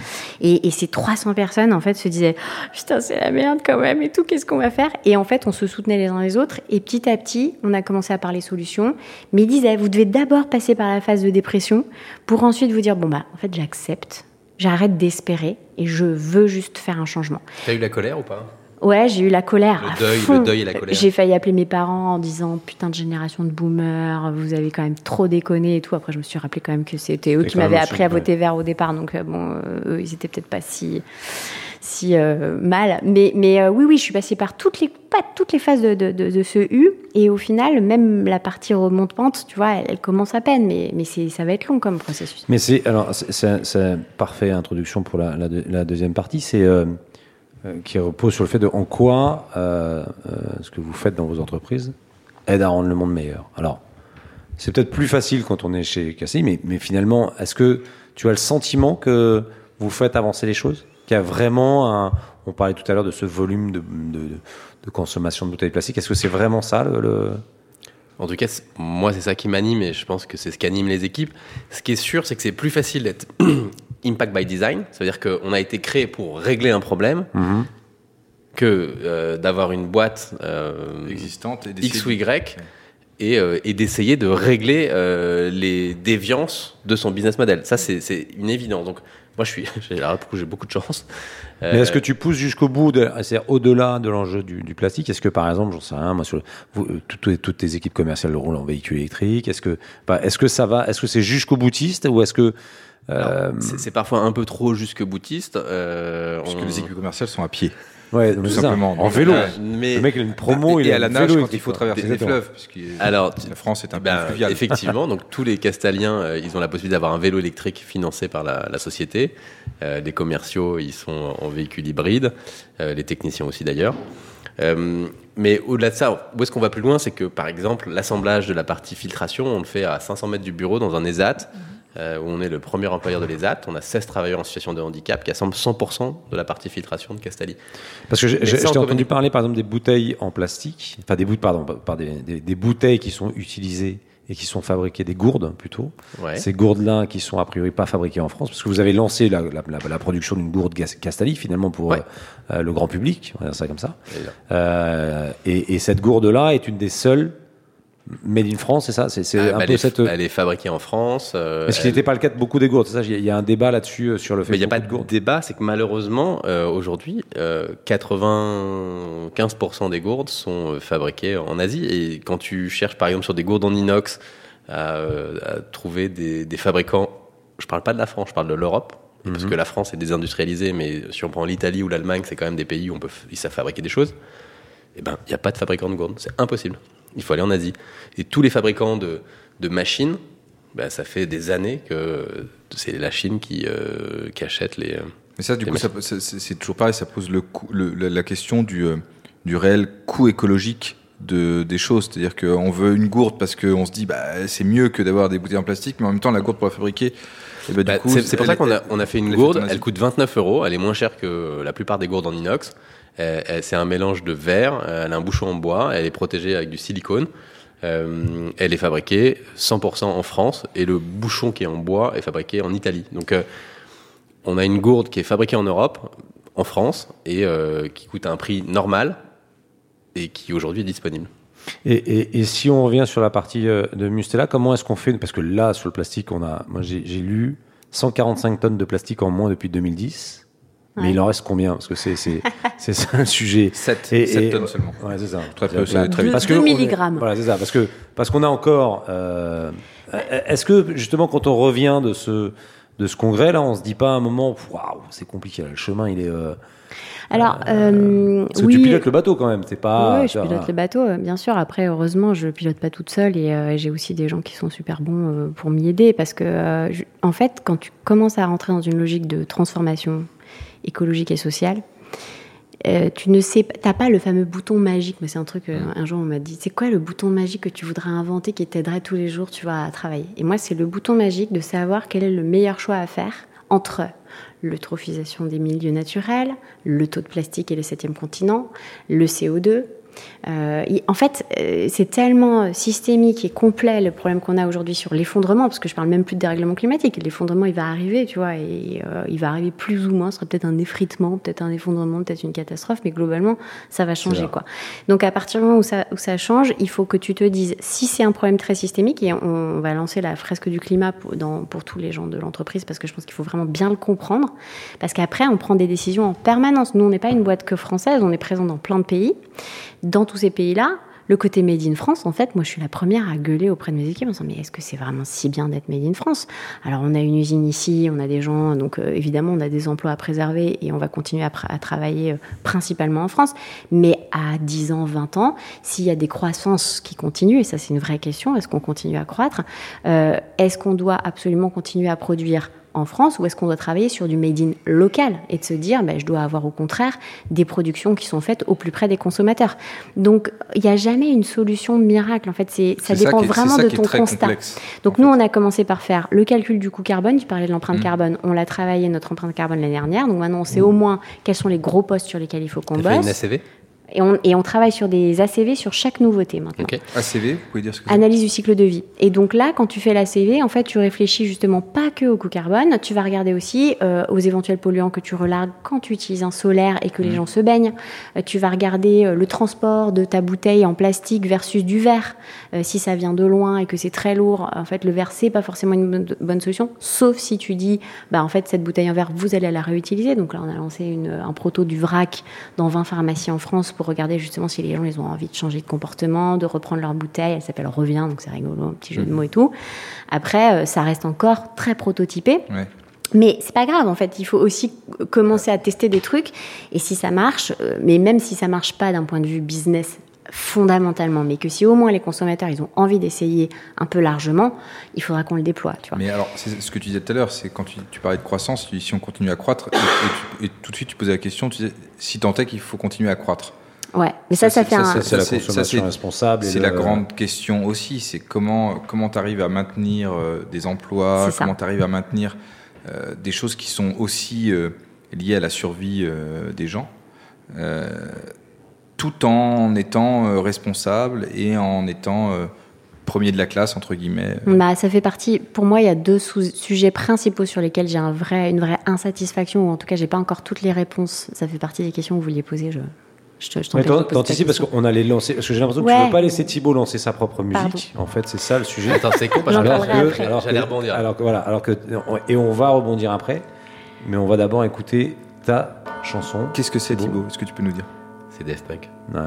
Et, et ces 300 personnes, en fait, se disaient putain, c'est la merde quand même et tout, qu'est-ce qu'on va faire? Et en fait, on se soutenait les uns les autres. Et petit à petit, on a commencé à parler solutions. Mais ils disaient, vous devez d'abord passer par la phase de dépression pour ensuite vous dire, bon, bah, en fait, j'accepte. J'arrête d'espérer et je veux juste faire un changement. T'as eu la colère ou pas? Ouais, j'ai eu la colère. Le à deuil- fond. le deuil et la colère. J'ai failli appeler mes parents en disant putain de génération de boomers, vous avez quand même trop déconné et tout. Après, je me suis rappelé quand même que c'était eux qui m'avaient aussi, appris à ouais. voter vert au départ. Donc, euh, bon, euh, eux, ils étaient peut-être pas si, si euh, mal. Mais, mais euh, oui, oui, je suis passée par toutes les, pas toutes les phases de, de, de, de ce U. Et au final, même la partie remonte-pente, tu vois, elle, elle commence à peine. Mais, mais ça va être long comme processus. Mais c'est alors c'est- parfaite introduction pour la, la, deux- la deuxième partie, c'est euh, qui repose sur le fait de en quoi euh, euh, ce que vous faites dans vos entreprises aide à rendre le monde meilleur. Alors c'est peut-être plus facile quand on est chez Cassis, mais, finalement, est-ce que tu as le sentiment que vous faites avancer les choses? Qu'il y a vraiment. On parlait tout à l'heure de ce volume de, de, de consommation de bouteilles plastiques. Est-ce que c'est vraiment ça le, le- En tout cas, moi, c'est ça qui m'anime et je pense que c'est ce qui anime les équipes. Ce qui est sûr, c'est que c'est plus facile d'être impact by design. C'est-à-dire qu'on a été créé pour régler un problème que euh, d'avoir une boîte euh, existante et X ou Y et, euh, et d'essayer de régler les déviances de son business model. Ça, c'est une évidence. Donc, moi, je suis, (laughs) j'ai le beaucoup de chance. Mais est-ce que tu pousses jusqu'au bout, c'est-à-dire au-delà de l'enjeu du, du plastique? Est-ce que par exemple, j'en sais rien, moi, sur le- vous, toutes, toutes tes équipes commerciales roulent en véhicule électrique Est-ce que, bah, est-ce que ça va Est-ce que c'est jusqu'au boutiste ou est-ce que euh, c'est parfois un peu trop jusque boutiste. Euh, Parce que on- les équipes commerciales sont à pied. ouais, tout simplement. en vélo mais Le mec il a une promo, et, il et a à la nage vélo quand il faut traverser les Exactement. fleuves. Parce que Alors, la France est un Ben, pays fluvial. (laughs) effectivement, donc tous les Castaliens, euh, ils ont la possibilité d'avoir un vélo électrique financé par la, la société. Euh, les commerciaux, ils sont en véhicule hybride, euh, les techniciens aussi d'ailleurs. Euh, mais au-delà de ça, où est-ce qu'on va plus loin? C'est que, par exemple, l'assemblage de la partie filtration, on le fait à 500 mètres du bureau dans un ESAT, euh, où on est le premier employeur de l'ESAT. On a 16 travailleurs en situation de handicap qui assemblent 100% de la partie filtration de Castali. Parce que j'ai- entendu parler par exemple des bouteilles en plastique, enfin des bouteilles, pardon, par des, des- des bouteilles qui sont utilisées et qui sont fabriquées, des gourdes plutôt. Ouais. Ces gourdes-là qui sont a priori pas fabriquées en France, parce que vous avez lancé la, la- la- la production d'une gourde Castali finalement pour Ouais. euh, euh, le grand public, on va dire ça comme ça. Euh, et, et cette gourde-là est une des seules made in France, c'est ça C'est Ah, un bah, peu elle, est, cette. elle est fabriquée en France. euh, Est-ce qu'il elle- n'était pas le cas de beaucoup des gourdes C'est ça, il y a- il y a un débat là-dessus euh, sur le fait Mais il n'y a pas de gourdes. débat, c'est que malheureusement, euh, aujourd'hui, euh, 95% des gourdes sont euh, fabriquées en Asie. Et quand tu cherches, par exemple, sur des gourdes en inox, à, euh, à trouver des, des fabricants, je parle pas de la France, je parle de l'Europe. Parce que la France est désindustrialisée, mais si on prend l'Italie ou l'Allemagne, c'est quand même des pays où on peut, ils savent fabriquer des choses. Eh ben, il n'y a pas de fabricant de gourdes. C'est impossible. Il faut aller en Asie. Et tous les fabricants de, de machines, ben, ça fait des années que c'est la Chine qui, euh, qui achète les. euh, Mais ça, du coup, c'est toujours pareil, ça pose le coût- le- la, question du, euh, du réel coût écologique de, des choses. C'est-à-dire qu'on veut une gourde parce qu'on se dit bah, c'est mieux que d'avoir des bouteilles en plastique, mais en même temps, la gourde pour la fabriquer, eh ben, Bah, c'est pour ça qu'on a, on a fait une gourde. Elle coûte 29 euros. Elle est moins chère que la plupart des gourdes en inox. Euh, C'est un mélange de verre. euh, Elle a un bouchon en bois. Elle est protégée avec du silicone. Euh, elle est fabriquée 100% en France et le bouchon qui est en bois est fabriqué en Italie. Donc, on a une gourde qui est fabriquée en Europe, en France, et qui coûte un prix normal et qui aujourd'hui est disponible. Et, et- si on revient sur la partie de Mustela, comment est-ce qu'on fait? Parce que là, sur le plastique, on a, moi j'ai lu 145 tonnes de plastique en moins depuis 2010. Mais Ouais. il en reste combien? Parce que c'est c'est (laughs) le sujet. 7, Et- 7 et- tonnes seulement. Ouais, c'est ça. Très peu, c'est très vite. Parce que est- milligrammes. Voilà, c'est ça. Parce que parce qu'on a encore. euh, Est-ce que justement, quand on revient de ce de ce congrès là, on se dit pas à un moment, waouh, c'est compliqué. là, le chemin, il est. euh, Alors, euh, Parce que oui. tu pilotes le bateau quand même. C'est pas. Oui, je pilote le bateau, euh, bien sûr. Après, heureusement, je pilote pas toute seule et euh, j'ai aussi des gens qui sont super bons euh, pour m'y aider parce que, euh, je- en fait, quand tu commences à rentrer dans une logique de transformation écologique et sociale, euh, tu ne sais pas, t'as pas le fameux bouton magique, mais c'est un truc, euh, un jour on m'a dit, c'est quoi le bouton magique que tu voudrais inventer qui t'aiderait tous les jours, tu vois, à travailler? Et moi, c'est le bouton magique de savoir quel est le meilleur choix à faire entre l'eutrophisation des milieux naturels, le taux de plastique et le septième continent, le CO2. Euh, en fait, euh, c'est tellement systémique et complet le problème qu'on a aujourd'hui sur l'effondrement, parce que je parle même plus de dérèglement climatique. L'effondrement, il va arriver, tu vois, et euh, il va arriver plus ou moins. Ce sera peut-être un effritement, peut-être un effondrement, peut-être une catastrophe, mais globalement, ça va changer, quoi. Donc, à partir du moment où ça, où ça change, il faut que tu te dises si c'est un problème très systémique, et on, on va lancer la fresque du climat pour, dans- pour tous les gens de l'entreprise, parce que je pense qu'il faut vraiment bien le comprendre, parce qu'après, on prend des décisions en permanence. Nous, on n'est pas une boîte que française, on est présent dans plein de pays. Dans tous ces pays-là, le côté Made in France, en fait, moi, je suis la première à gueuler auprès de mes équipes en disant, mais est-ce que c'est vraiment si bien d'être Made in France? Alors, on a une usine ici, on a des gens, donc euh, évidemment, on a des emplois à préserver et on va continuer à, travailler euh, principalement en France. Mais à 10 ans, 20 ans, s'il y a des croissances qui continuent, et ça, c'est une vraie question, est-ce qu'on continue à croître? Euh, Est-ce qu'on doit absolument continuer à produire? En France ou est-ce qu'on doit travailler sur du made in local et de se dire ben, je dois avoir au contraire des productions qui sont faites au plus près des consommateurs. Donc il n'y a jamais une solution miracle en fait, c'est ça dépend est- vraiment ça de ton constat. complexe, Donc nous fait. on a commencé par faire le calcul du coût carbone, tu parlais de l'empreinte Mm. carbone, on l'a travaillé notre empreinte carbone l'année dernière. Donc maintenant on sait au moins quels sont les gros postes sur lesquels il faut qu'on fait une bosse. ACV Et on, et on travaille sur des ACV sur chaque nouveauté maintenant. ACV, vous pouvez dire ce que c'est Analyse du cycle de vie. Et donc là, quand tu fais la CV, en fait, tu réfléchis justement pas que au coût carbone, tu vas regarder aussi euh, aux éventuels polluants que tu relargues quand tu utilises un solaire et que les gens se baignent. Euh, tu vas regarder euh, le transport de ta bouteille en plastique versus du verre. Euh, si ça vient de loin et que c'est très lourd, en fait, le verre, c'est pas forcément une bonne, bonne solution, sauf si tu dis, bah, en fait, cette bouteille en verre, vous allez la réutiliser. Donc là, on a lancé une, un proto du vrac dans 20 pharmacies en France pour regarder justement si les gens ils ont envie de changer de comportement, de reprendre leur bouteille. Elle s'appelle Revient, donc c'est rigolo, un petit jeu de mots et tout. Après, euh, ça reste encore très prototypé. Ouais. Mais c'est pas grave, en fait, il faut aussi commencer à tester des trucs. Et si ça marche, euh, mais même si ça marche pas d'un point de vue business fondamentalement, mais que si au moins les consommateurs ils ont envie d'essayer un peu largement, il faudra qu'on le déploie, tu vois. Mais alors, c'est ce que tu disais tout à l'heure, c'est quand tu, tu parlais de croissance, tu dis si on continue à croître, et, et tu- et tout de suite tu posais la question, tu disais si tant est qu'il faut continuer à croître. Ouais, mais ça, ça, Ça, fait ça, un. c'est- C'est la consommation c'est- responsable. C'est le- la grande question aussi, c'est comment comment tu arrives à maintenir euh, des emplois, ça. comment tu arrives à maintenir euh, des choses qui sont aussi euh, liées à la survie euh, des gens, euh, tout en étant euh, responsable et en étant euh, premier de la classe entre guillemets. Bah, ça fait partie. Pour moi, il y a deux sujets principaux sur lesquels j'ai un vrai, une vraie insatisfaction, ou en tout cas, j'ai pas encore toutes les réponses. Ça fait partie des questions que vous vouliez poser. Je, je, te- je Mais T'anticipes parce qu'on allait lancer. Parce que j'ai l'impression que tu Ouais. veux pas laisser Thibaut lancer sa propre musique. Pardon. En fait, c'est ça le sujet. Attends, c'est con parce que après. j'allais que- rebondir. Alors que voilà, alors que et on va rebondir après, mais on va d'abord écouter ta chanson. Qu'est-ce que c'est. Thibaut Est-ce que tu peux nous dire? C'est Daft Punk. Ouais.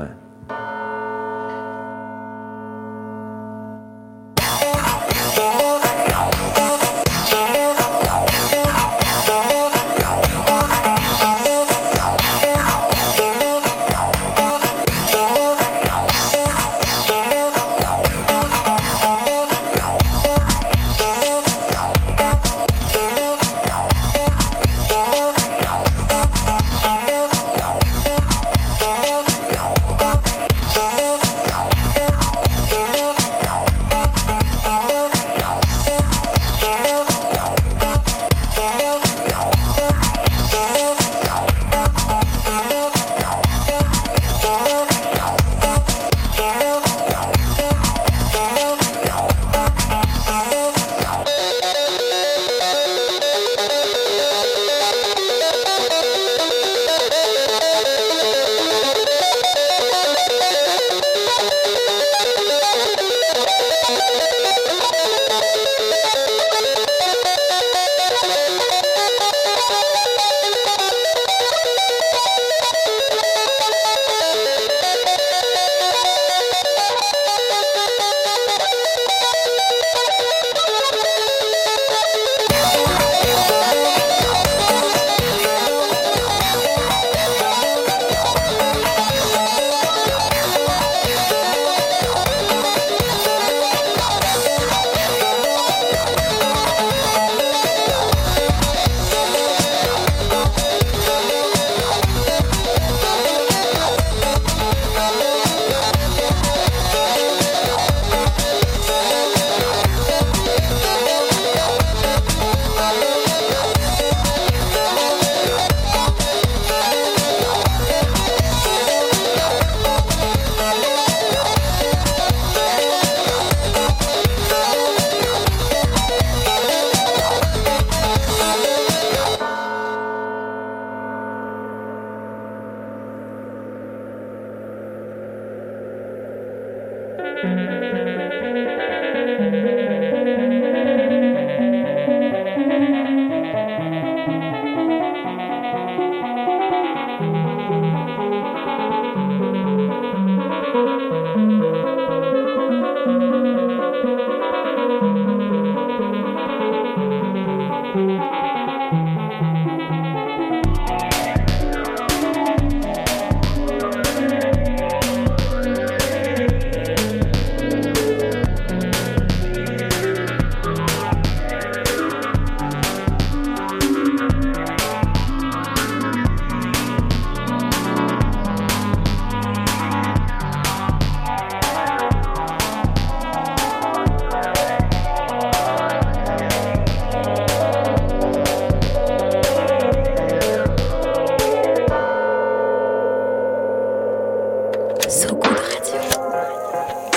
So Good Radio.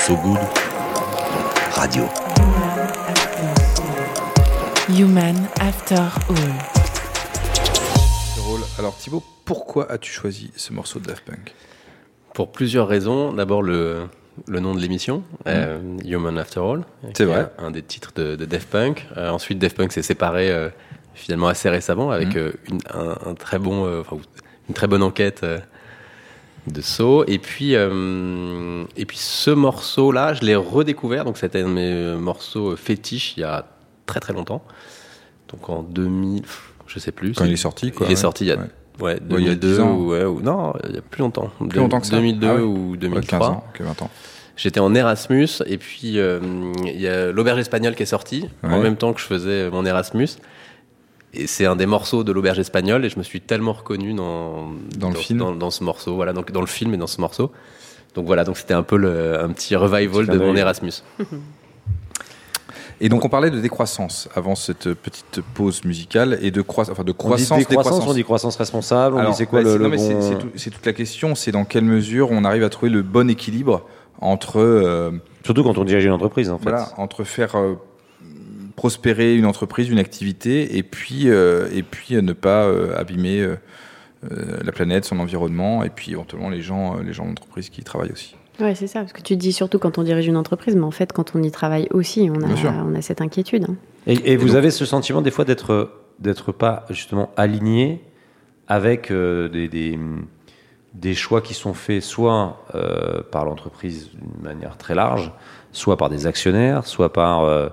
So Good Radio. Human After All. Alors Thibaut, pourquoi as-tu choisi ce morceau de Daft Punk? Pour plusieurs raisons. D'abord, le, le nom de l'émission, euh, Human After All. C'est vrai. Un des titres de, de Daft Punk. Euh, ensuite, Daft Punk s'est séparé euh, finalement assez récemment avec une, un, un très bon, euh, enfin, une très bonne enquête euh, de So. Et puis, euh, et puis ce morceau-là, je l'ai redécouvert. Donc, c'était un de mes euh, morceaux fétiches il y a très très longtemps. Donc en 2000, pff, je sais plus. Quand il est sorti, quoi. il est sorti il y a Ouais. Ouais, Ouais, il y a 2002 10 ans. ou, ouais, ou- non, il y a plus longtemps. Plus longtemps que ça 2002 Ah ou Ouais, 2003. 15 ans, ok, 20 ans. J'étais en Erasmus et puis euh, il y a l'auberge espagnole qui est sortie en même temps que je faisais mon Erasmus. Et c'est un des morceaux de l'auberge espagnole et je me suis tellement reconnu dans Dans le film. dans, dans ce morceau, voilà, donc dans le film et dans ce morceau. Donc voilà, donc c'était un peu le, un petit revival de mon. Erasmus. Et donc on parlait de décroissance avant cette petite pause musicale et de, croi- enfin, de On dit croissance, décroissance, décroissance. on dit croissance responsable, on Alors, dit c'est quoi bah, le, bon... c'est tout- c'est toute la question, c'est dans quelle mesure on arrive à trouver le bon équilibre entre euh, Surtout quand on dirige une entreprise, en fait. voilà, entre faire euh, prospérer une entreprise, une activité, et puis euh, et puis euh, ne pas euh, abîmer la planète, son environnement, et puis éventuellement les gens, les gens d'entreprise qui y travaillent aussi. Ouais, c'est ça, parce que tu dis surtout quand on dirige une entreprise, mais en fait, quand on y travaille aussi, on a, on a cette inquiétude. hein. Et, et vous donc- avez ce sentiment des fois d'être d'être pas justement aligné avec euh, des, des, des choix qui sont faits soit euh, par l'entreprise d'une manière très large, soit par des actionnaires, soit par euh,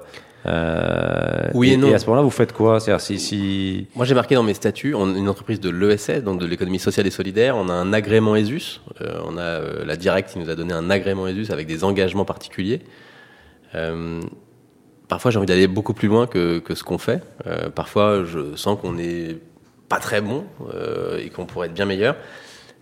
euh, Oui et non. à ce moment-là, vous faites quoi? Si, si Moi, j'ai marqué dans mes statuts, on est une entreprise de l'ESS, donc de l'économie sociale et solidaire. On a un agrément ESUS. Euh, on a euh, la Direct qui nous a donné un agrément ESUS avec des engagements particuliers. Parfois, j'ai envie d'aller beaucoup plus loin que, que ce qu'on fait. Parfois, je sens qu'on n'est pas très bon et qu'on pourrait être bien meilleur.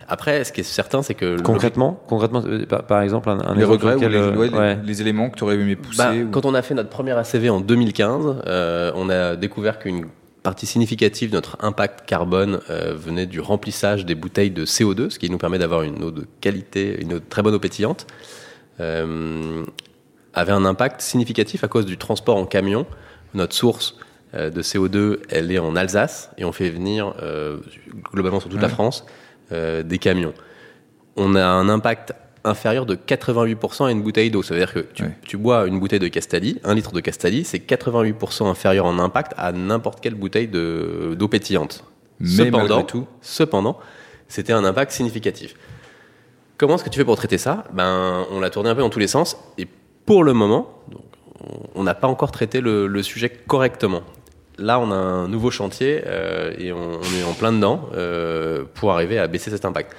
Après, ce qui est certain, c'est que le- concrètement, concrètement, euh, par, par exemple, un, un les regrets ou les, euh, ouais, les- ouais. les éléments que tu aurais aimé pousser Bah, ou- Quand on a fait notre première ACV en 2015, euh, on a découvert qu'une partie significative de notre impact carbone euh, venait du remplissage des bouteilles de CO2, ce qui nous permet d'avoir une eau de qualité, une eau de très bonne eau pétillante, euh, avait un impact significatif à cause du transport en camion. Notre source euh, de CO2, elle est en Alsace et on fait venir euh, globalement sur toute la. France des camions. On a un impact inférieur de 88% à une bouteille d'eau. Ça veut dire que tu, bois une bouteille de Castali, un litre de Castali, c'est 88% inférieur en impact à n'importe quelle bouteille de- d'eau pétillante. Mais cependant, tout, cependant, c'était un impact significatif. Comment est-ce que tu fais pour traiter ça? Ben, on l'a tourné un peu dans tous les sens et pour le moment, donc, on- on n'a pas encore traité le, le sujet correctement. Là, on a un nouveau chantier euh, et on, on est en plein dedans euh, pour arriver à baisser cet impact.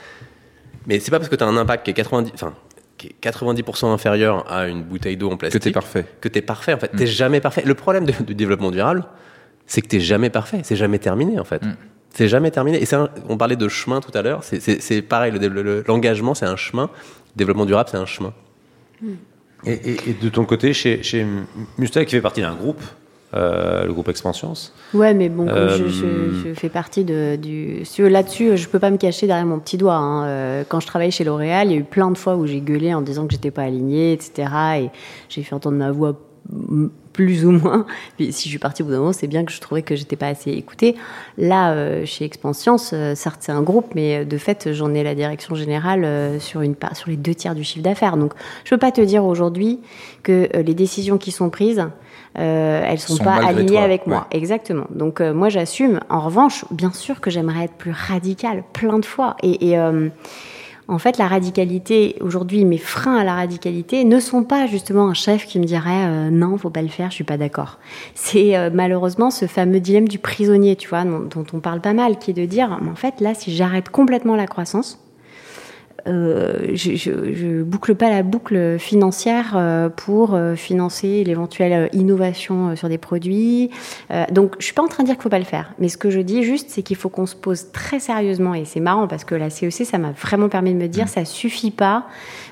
Mais c'est pas parce que tu as un impact qui est 90, enfin, qui est 90% inférieur à une bouteille d'eau en que plastique t'es parfait. que t'es parfait. En fait, t'es jamais parfait. Le problème du développement durable, c'est que t'es jamais parfait. C'est jamais terminé, en fait. Mm. C'est jamais terminé. Et un- on parlait de chemin tout à l'heure. C'est- pareil. le dé- le- L'engagement, c'est un chemin. Le développement durable, c'est un chemin. Et, et- et de ton côté, chez, chez Mustang, qui fait partie d'un groupe, euh, le groupe Expansions, Ouais, mais bon, comme je, Euh, je- je fais partie de, du. Là-dessus, je peux pas me cacher derrière mon petit doigt. hein. Euh, Quand je travaillais chez L'Oréal, il y a eu plein de fois où j'ai gueulé en disant que j'étais pas alignée, etc. Et j'ai fait entendre ma voix plus ou moins. (laughs) Puis si je suis partie au bout d'un moment, c'est bien que je trouvais que j'étais pas assez écoutée. Là, euh, chez Expansions, euh, certes c'est un groupe, mais de fait, j'en ai la direction générale euh, sur une part, sur les deux tiers du chiffre d'affaires. Donc, je peux pas te dire aujourd'hui que les décisions qui sont prises, euh, elles sont, Sont pas alignées toi, avec moi. ouais. Exactement. Donc euh, moi j'assume. En revanche, bien sûr que j'aimerais être plus radicale plein de fois. Et, et, euh, en fait, la radicalité aujourd'hui, mes freins à la radicalité ne sont pas justement un chef qui me dirait euh, non, faut pas le faire, je suis pas d'accord. C'est euh, malheureusement ce fameux dilemme du prisonnier, tu vois, dont, dont on parle pas mal, qui est de dire, mais en fait là, si j'arrête complètement la croissance, euh, je, je, je boucle pas la boucle financière euh, pour euh, financer l'éventuelle innovation sur des produits. Donc, je suis pas en train de dire qu'il faut pas le faire, mais ce que je dis juste, c'est qu'il faut qu'on se pose très sérieusement. Et c'est marrant parce que la CEC, ça m'a vraiment permis de me dire, ça suffit pas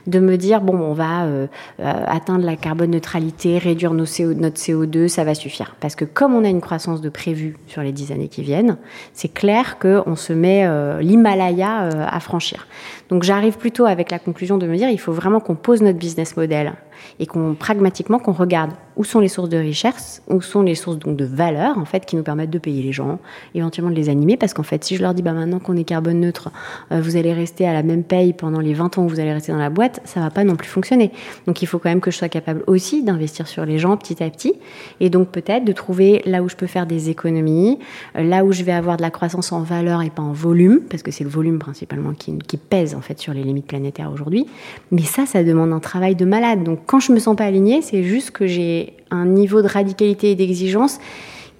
de me dire bon, on va euh, euh, atteindre la carbone neutralité, réduire nos CO, notre CO2, ça va suffire. Parce que comme on a une croissance de prévue sur les dix années qui viennent, c'est clair qu'on se met euh, l'Himalaya euh, à franchir. Donc j'arrive j'arrive plutôt avec la conclusion de me dire il faut vraiment qu'on pose notre business model et qu'on pragmatiquement qu'on regarde où sont les sources de richesse, où sont les sources donc de valeur en fait qui nous permettent de payer les gens, éventuellement de les animer parce qu'en fait si je leur dis bah maintenant qu'on est carbone neutre, euh, vous allez rester à la même paye pendant les 20 ans où vous allez rester dans la boîte, ça va pas non plus fonctionner. Donc il faut quand même que je sois capable aussi d'investir sur les gens petit à petit et donc peut-être de trouver là où je peux faire des économies, euh, là où je vais avoir de la croissance en valeur et pas en volume parce que c'est le volume principalement qui, qui pèse en fait sur les limites planétaires aujourd'hui. Mais ça ça demande un travail de malade. Donc quand je me sens pas alignée, c'est juste que j'ai un niveau de radicalité et d'exigence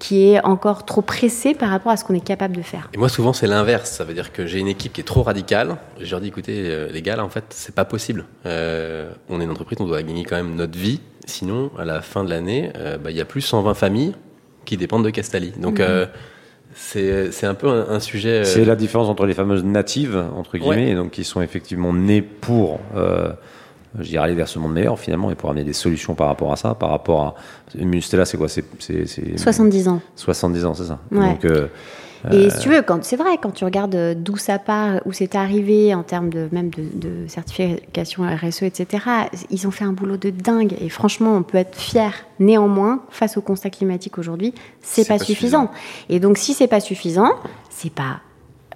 qui est encore trop pressé par rapport à ce qu'on est capable de faire. Et moi, souvent, c'est l'inverse. Ça veut dire que j'ai une équipe qui est trop radicale. Je leur dis, écoutez, euh, les gars, là, en fait, c'est pas possible. Euh, on est une entreprise, on doit gagner quand même notre vie. Sinon, à la fin de l'année, euh, bah, il y a plus 120 familles qui dépendent de Castali. Donc, euh, c'est c'est un peu un, un sujet. euh, C'est la différence entre les fameuses natives, entre guillemets, et donc qui sont effectivement nées pour, euh, je dirais, aller vers ce monde meilleur finalement, et pour amener des solutions par rapport à ça, par rapport à. Mustela, c'est quoi? C'est c'est- c'est 70 ans. 70 ans, c'est ça. Ouais. Donc, euh, Et si tu veux, quand c'est vrai, quand tu regardes euh, d'où ça part, où c'est arrivé en termes de même de, de certification RSE, etc. Ils ont fait un boulot de dingue. Et franchement, on peut être fier. Néanmoins, face au constat climatique aujourd'hui, c'est pas, pas suffisant. Et donc, si c'est pas suffisant, c'est pas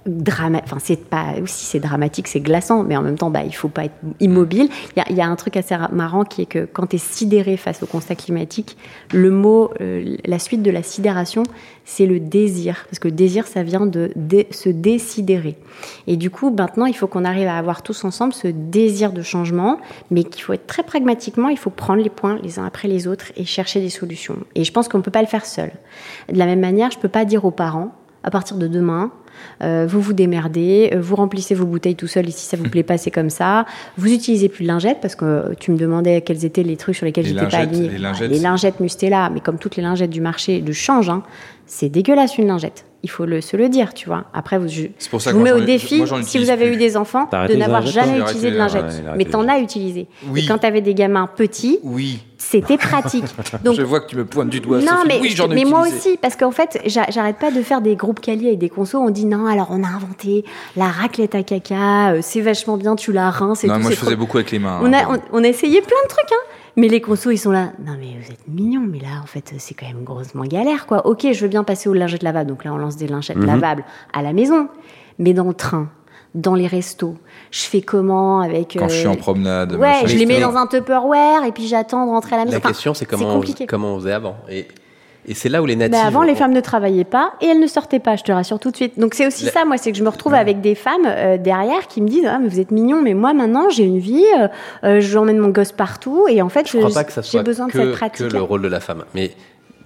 drama enfin c'est pas aussi c'est dramatique c'est glaçant mais en même temps bah il faut pas être immobile. Il y a, un truc assez ra- marrant qui est que quand tu es sidéré face au constat climatique le mot euh, la suite de la sidération c'est le désir. Parce que le désir ça vient de se désidérer. Et du coup maintenant il faut qu'on arrive à avoir tous ensemble ce désir de changement mais qu'il faut être très pragmatiquement il faut prendre les points les uns après les autres et chercher des solutions. Et je pense qu'on peut pas le faire seul. De la même manière je peux pas dire aux parents à partir de demain, euh, vous vous démerdez, euh, vous remplissez vos bouteilles tout seul et si ça vous (laughs) plaît pas, c'est comme ça. Vous utilisez plus de lingettes parce que euh, tu me demandais quels étaient les trucs sur lesquels Les j'étais pas alignée. les lingettes, les lingettes Mustela, mais comme toutes les lingettes du marché de change, hein, c'est dégueulasse une lingette. Il faut le, se le dire, tu vois. Après, vous, je, C'est pour ça je que vous mets au défi, moi, si vous avez plus. eu des enfants, de n'avoir jamais utilisé de ouais, a mais t'en as utilisé. Oui. Et quand t'avais des gamins petits, Oui. c'était pratique. (laughs) Donc, je vois que tu me pointes du doigt. non, Sophie. mais, oui, j'en ai mais moi aussi, parce qu'en fait, j'a- j'arrête pas de faire des groupes quali avec des consos. On dit non, alors on a inventé la raclette à caca, euh, c'est vachement bien, tu la rinces et Non, tout. moi, je faisais trop- beaucoup avec les mains. On a, hein. on, on a essayé plein de trucs, hein. Mais les consos, ils sont là. Non, mais vous êtes mignons, mais là, en fait, c'est quand même grossement galère, quoi. Ok, je veux bien passer aux lingettes lavables. Donc là, on lance des lingettes Mhm. lavables à la maison. Mais dans le train, dans les restos, je fais comment avec. Quand je suis euh, en promenade. Ouais, je les mets dans un Tupperware et puis j'attends de rentrer à la maison. La Enfin, question, c'est comment, comment on faisait avant. Et, et c'est là où les natives. Bah, avant, les ont- femmes ne travaillaient pas et elles ne sortaient pas, je te rassure tout de suite. Donc c'est aussi La- ça, moi, c'est que je me retrouve avec des femmes euh, derrière qui me disent ah mais vous êtes mignons, mais moi maintenant j'ai une vie, euh, euh, j'emmène mon gosse partout et en fait Je crois pas que ça soit besoin de que, cette que pratique. le rôle de la femme. Mais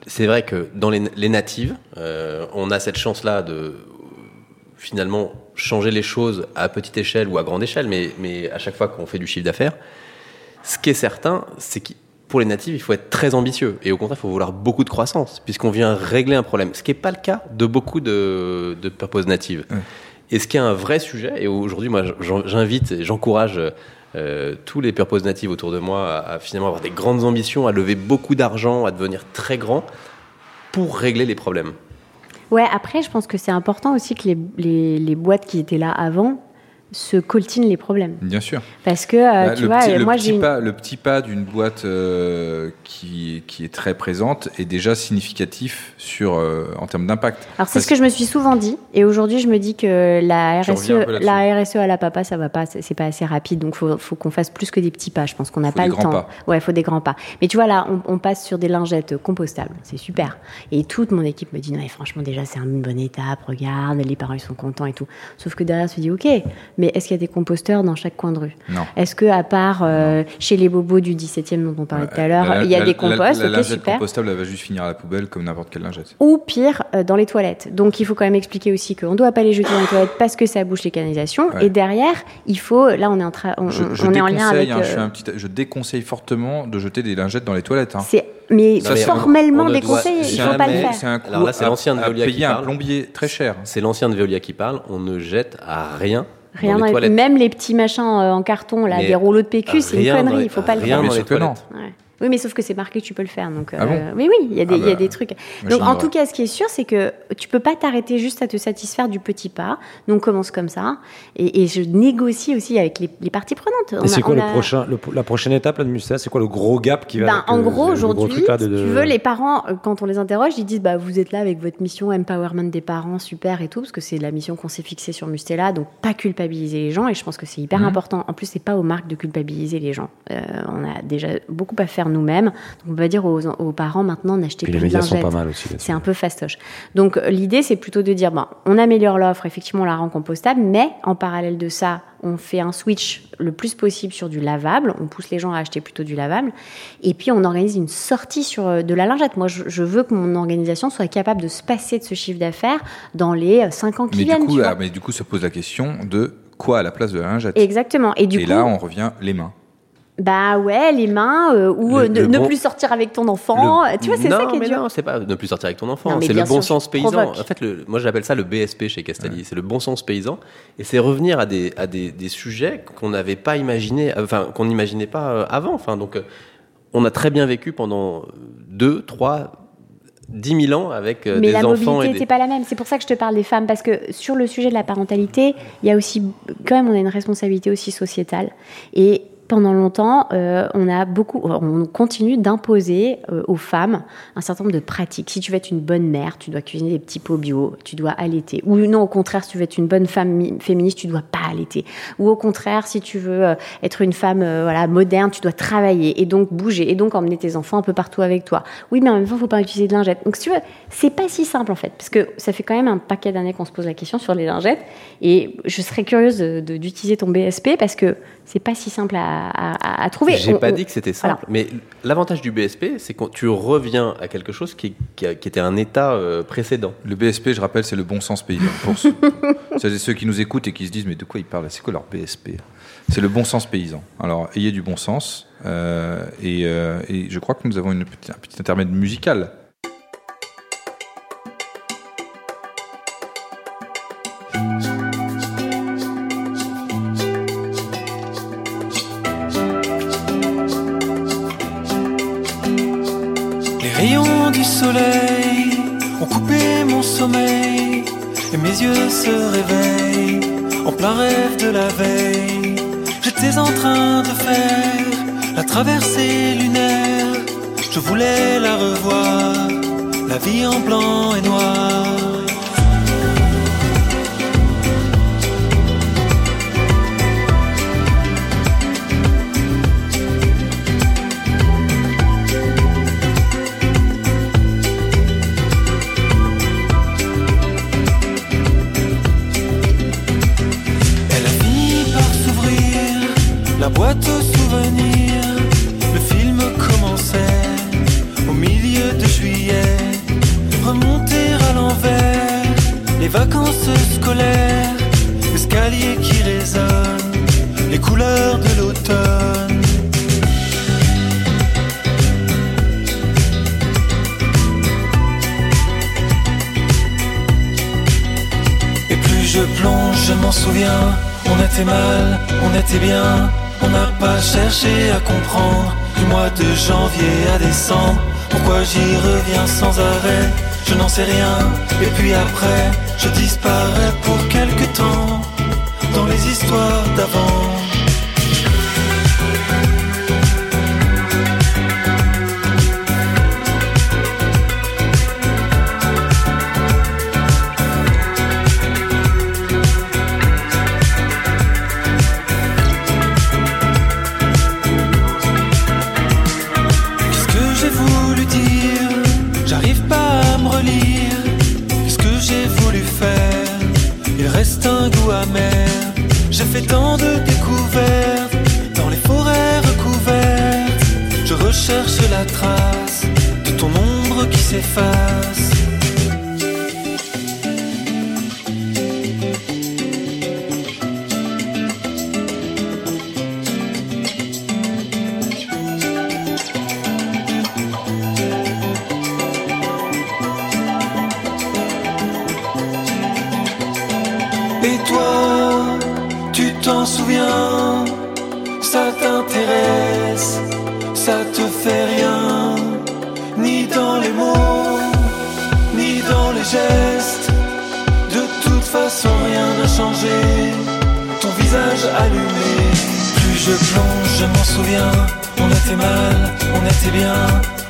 c'est vrai que dans les, les natives, euh, on a cette chance-là de finalement changer les choses à petite échelle ou à grande échelle, mais, mais à chaque fois qu'on fait du chiffre d'affaires. Ce qui est certain, c'est que pour les natives, il faut être très ambitieux. Et au contraire, il faut vouloir beaucoup de croissance, puisqu'on vient régler un problème. Ce qui n'est pas le cas de beaucoup de, de purpose natives. Ouais. Et ce qui est un vrai sujet, et aujourd'hui, moi, j'invite et j'encourage euh, tous les purpose natives autour de moi à, à finalement avoir des grandes ambitions, à lever beaucoup d'argent, à devenir très grand pour régler les problèmes. Ouais, après, je pense que c'est important aussi que les, les, les boîtes qui étaient là avant se coltinent les problèmes. Bien sûr. Parce que, euh, Bah, tu le, vois, petit, moi j'ai une- le petit pas d'une boîte euh, qui, qui est très présente est déjà significatif sur, euh, en termes d'impact. Alors c'est ce que je me suis souvent dit, et aujourd'hui je me dis que la RSE, la RSE à la papa, ça va pas, c'est pas assez rapide, donc faut, faut qu'on fasse plus que des petits pas. Je pense qu'on n'a pas le temps. pas. Ouais, faut des grands pas. Mais tu vois là, on, on passe sur des lingettes compostables, c'est super. Et toute mon équipe me dit non, mais franchement déjà c'est une bonne étape, regarde, les parents ils sont contents et tout. Sauf que derrière, je me dis ok, mais est-ce qu'il y a des composteurs dans chaque coin de rue? Non. Est-ce que à part euh, chez les bobos du 17e dont on parlait tout à l'heure, La- il y a la- des la- composts, La, ok lingette super compostable, elle va juste finir à la poubelle comme n'importe quelle lingette. ou pire euh, dans les toilettes. Donc il faut quand même expliquer aussi qu'on ne doit pas les jeter dans les toilettes parce que ça bouche les canalisations. Ouais. Et derrière, il faut, là on est en, train, on, Je, je on est en lien avec. déconseille, hein, je, euh, fais un petit, je déconseille fortement de jeter des lingettes dans les toilettes. hein. c'est mais Ça, formellement ne doit déconseillé, il jamais- faut pas le faire. C'est un coût Alors là, c'est à- l'ancien Veolia qui payer un parle. plombier très cher. C'est l'ancien de Veolia qui parle. On ne jette à rien, Rien dans dans les les- toilettes. même les petits machins euh, en carton, là, Mais des rouleaux de PQ, c'est une rien connerie, il faut pas le rien faire. Bien dans les toilettes. Ouais. Oui, mais sauf que c'est marqué que tu peux le faire. Donc, Ah bon euh, oui, oui, il y, a des- Ah il y a bah, des trucs. Donc, en tout cas, ce qui est sûr, c'est que tu peux pas t'arrêter juste à te satisfaire du petit pas. Donc, on commence comme ça. Et, et je négocie aussi avec les, les parties prenantes. On Et c'est quoi on le a- prochain, le- la prochaine étape là, de Mustela C'est quoi le gros gap qui va Ben, en gros, aujourd'hui, de- tu veux, les parents, euh, quand on les interroge, ils disent bah, Vous êtes là avec votre mission empowerment des parents, super et tout, parce que c'est la mission qu'on s'est fixée sur Mustela, donc pas culpabiliser les gens, et je pense que c'est hyper Mhm. important. En plus, c'est pas aux marques de culpabiliser les gens. Euh, on a déjà beaucoup à faire nous-mêmes, donc on va dire aux, aux parents maintenant n'achetez plus les de médias sont lingettes. pas mal aussi. C'est un peu fastoche. Donc euh, l'idée, c'est plutôt de dire, bon, on améliore l'offre, effectivement, on la rend compostable, mais en parallèle de ça, on fait un switch le plus possible sur du lavable. On pousse les gens à acheter plutôt du lavable. Et puis, on organise une sortie sur euh, de la lingette. Moi, je, je veux que mon organisation soit capable de se passer de ce chiffre d'affaires dans les euh, cinq ans qui Mais du, viennent. coup, ah, mais du coup, se pose la question de quoi à la place de la lingette? Exactement. Et du Et coup, là, on revient les mains. Bah ouais, les mains, euh, ou Le- euh, ne, le ne bon- plus sortir avec ton enfant. Le- Tu vois, c'est ça qui est mais dur. Non, c'est pas ne plus sortir avec ton enfant. mais C'est le bon sûr, sens paysan. provoque. En fait, le, moi j'appelle ça le BSP chez Castaldi. C'est le bon sens paysan. Et c'est revenir à des, à des, des sujets qu'on n'avait pas imaginé, enfin, qu'on n'imaginait pas euh, avant. Enfin, donc, euh, on a très bien vécu pendant 2, 3, 10 000 ans avec euh, Mais des la enfants mobilité et n'était des... pas la même. C'est pour ça que je te parle des femmes, parce que sur le sujet de la parentalité, il y a aussi, quand même, on a une responsabilité aussi sociétale. Et pendant longtemps, euh, on a beaucoup, on continue d'imposer euh, aux femmes un certain nombre de pratiques. Si tu veux être une bonne mère, tu dois cuisiner des petits pots bio, tu dois allaiter. Ou non, au contraire, si tu veux être une bonne femme mi- féministe, tu dois pas allaiter. Ou au contraire, si tu veux euh, être une femme euh, voilà moderne, tu dois travailler et donc bouger et donc emmener tes enfants un peu partout avec toi. Oui, mais en même temps, faut pas utiliser de lingettes. Donc si tu veux, c'est pas si simple en fait, parce que ça fait quand même un paquet d'années qu'on se pose la question sur les lingettes. Et je serais curieuse d'utiliser ton BSP parce que c'est pas si simple à, à- à trouver. J'ai pas on- dit que c'était simple, voilà. mais l'avantage du BSP, c'est que tu reviens à quelque chose qui, qui, a- qui était un état euh, précédent. Le BSP, je rappelle, c'est le bon sens paysan. Pour (laughs) ceux, qui nous écoutent et qui se disent mais de quoi ils parlent? C'est quoi leur BSP C'est le bon sens paysan. Alors, ayez du bon sens. euh, et, euh, et je crois que nous avons une petite, un petit intermède musical. Mes yeux se réveillent en plein rêve de la veille. J'étais en train de faire la traversée lunaire. Je voulais la revoir, la vie en blanc et noir. Scolaires, l'escalier qui résonne, les couleurs de l'automne. Et plus je plonge, je m'en souviens. On était mal, on était bien. On n'a pas cherché à comprendre. Du mois de janvier à décembre. Pourquoi j'y reviens sans arrêt? Je n'en sais rien. Et puis après, je disparais pour quelque temps. Dans les histoires d'avant. T'en souviens Ça t'intéresse Ça te fait rien, ni dans les mots, ni dans les gestes. De toute façon, rien n'a changé. Ton visage allumé. Plus je plonge, je m'en souviens. On était mal, on était bien.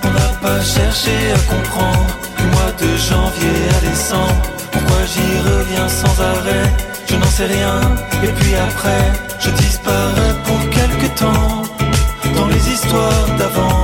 On n'a pas cherché à comprendre. Du mois de janvier à décembre. Pourquoi j'y reviens sans arrêt? Je n'en sais rien. Et puis après, je disparais pour quelque temps dans les histoires d'avant.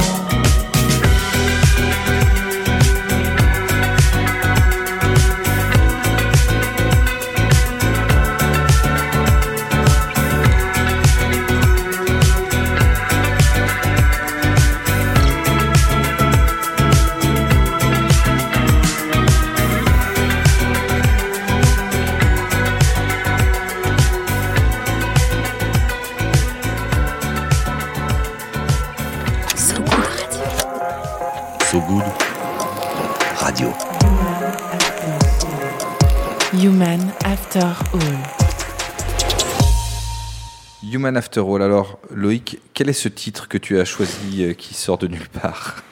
After All. Alors, Loïc, quel est ce titre que tu as choisi euh, qui sort de nulle part?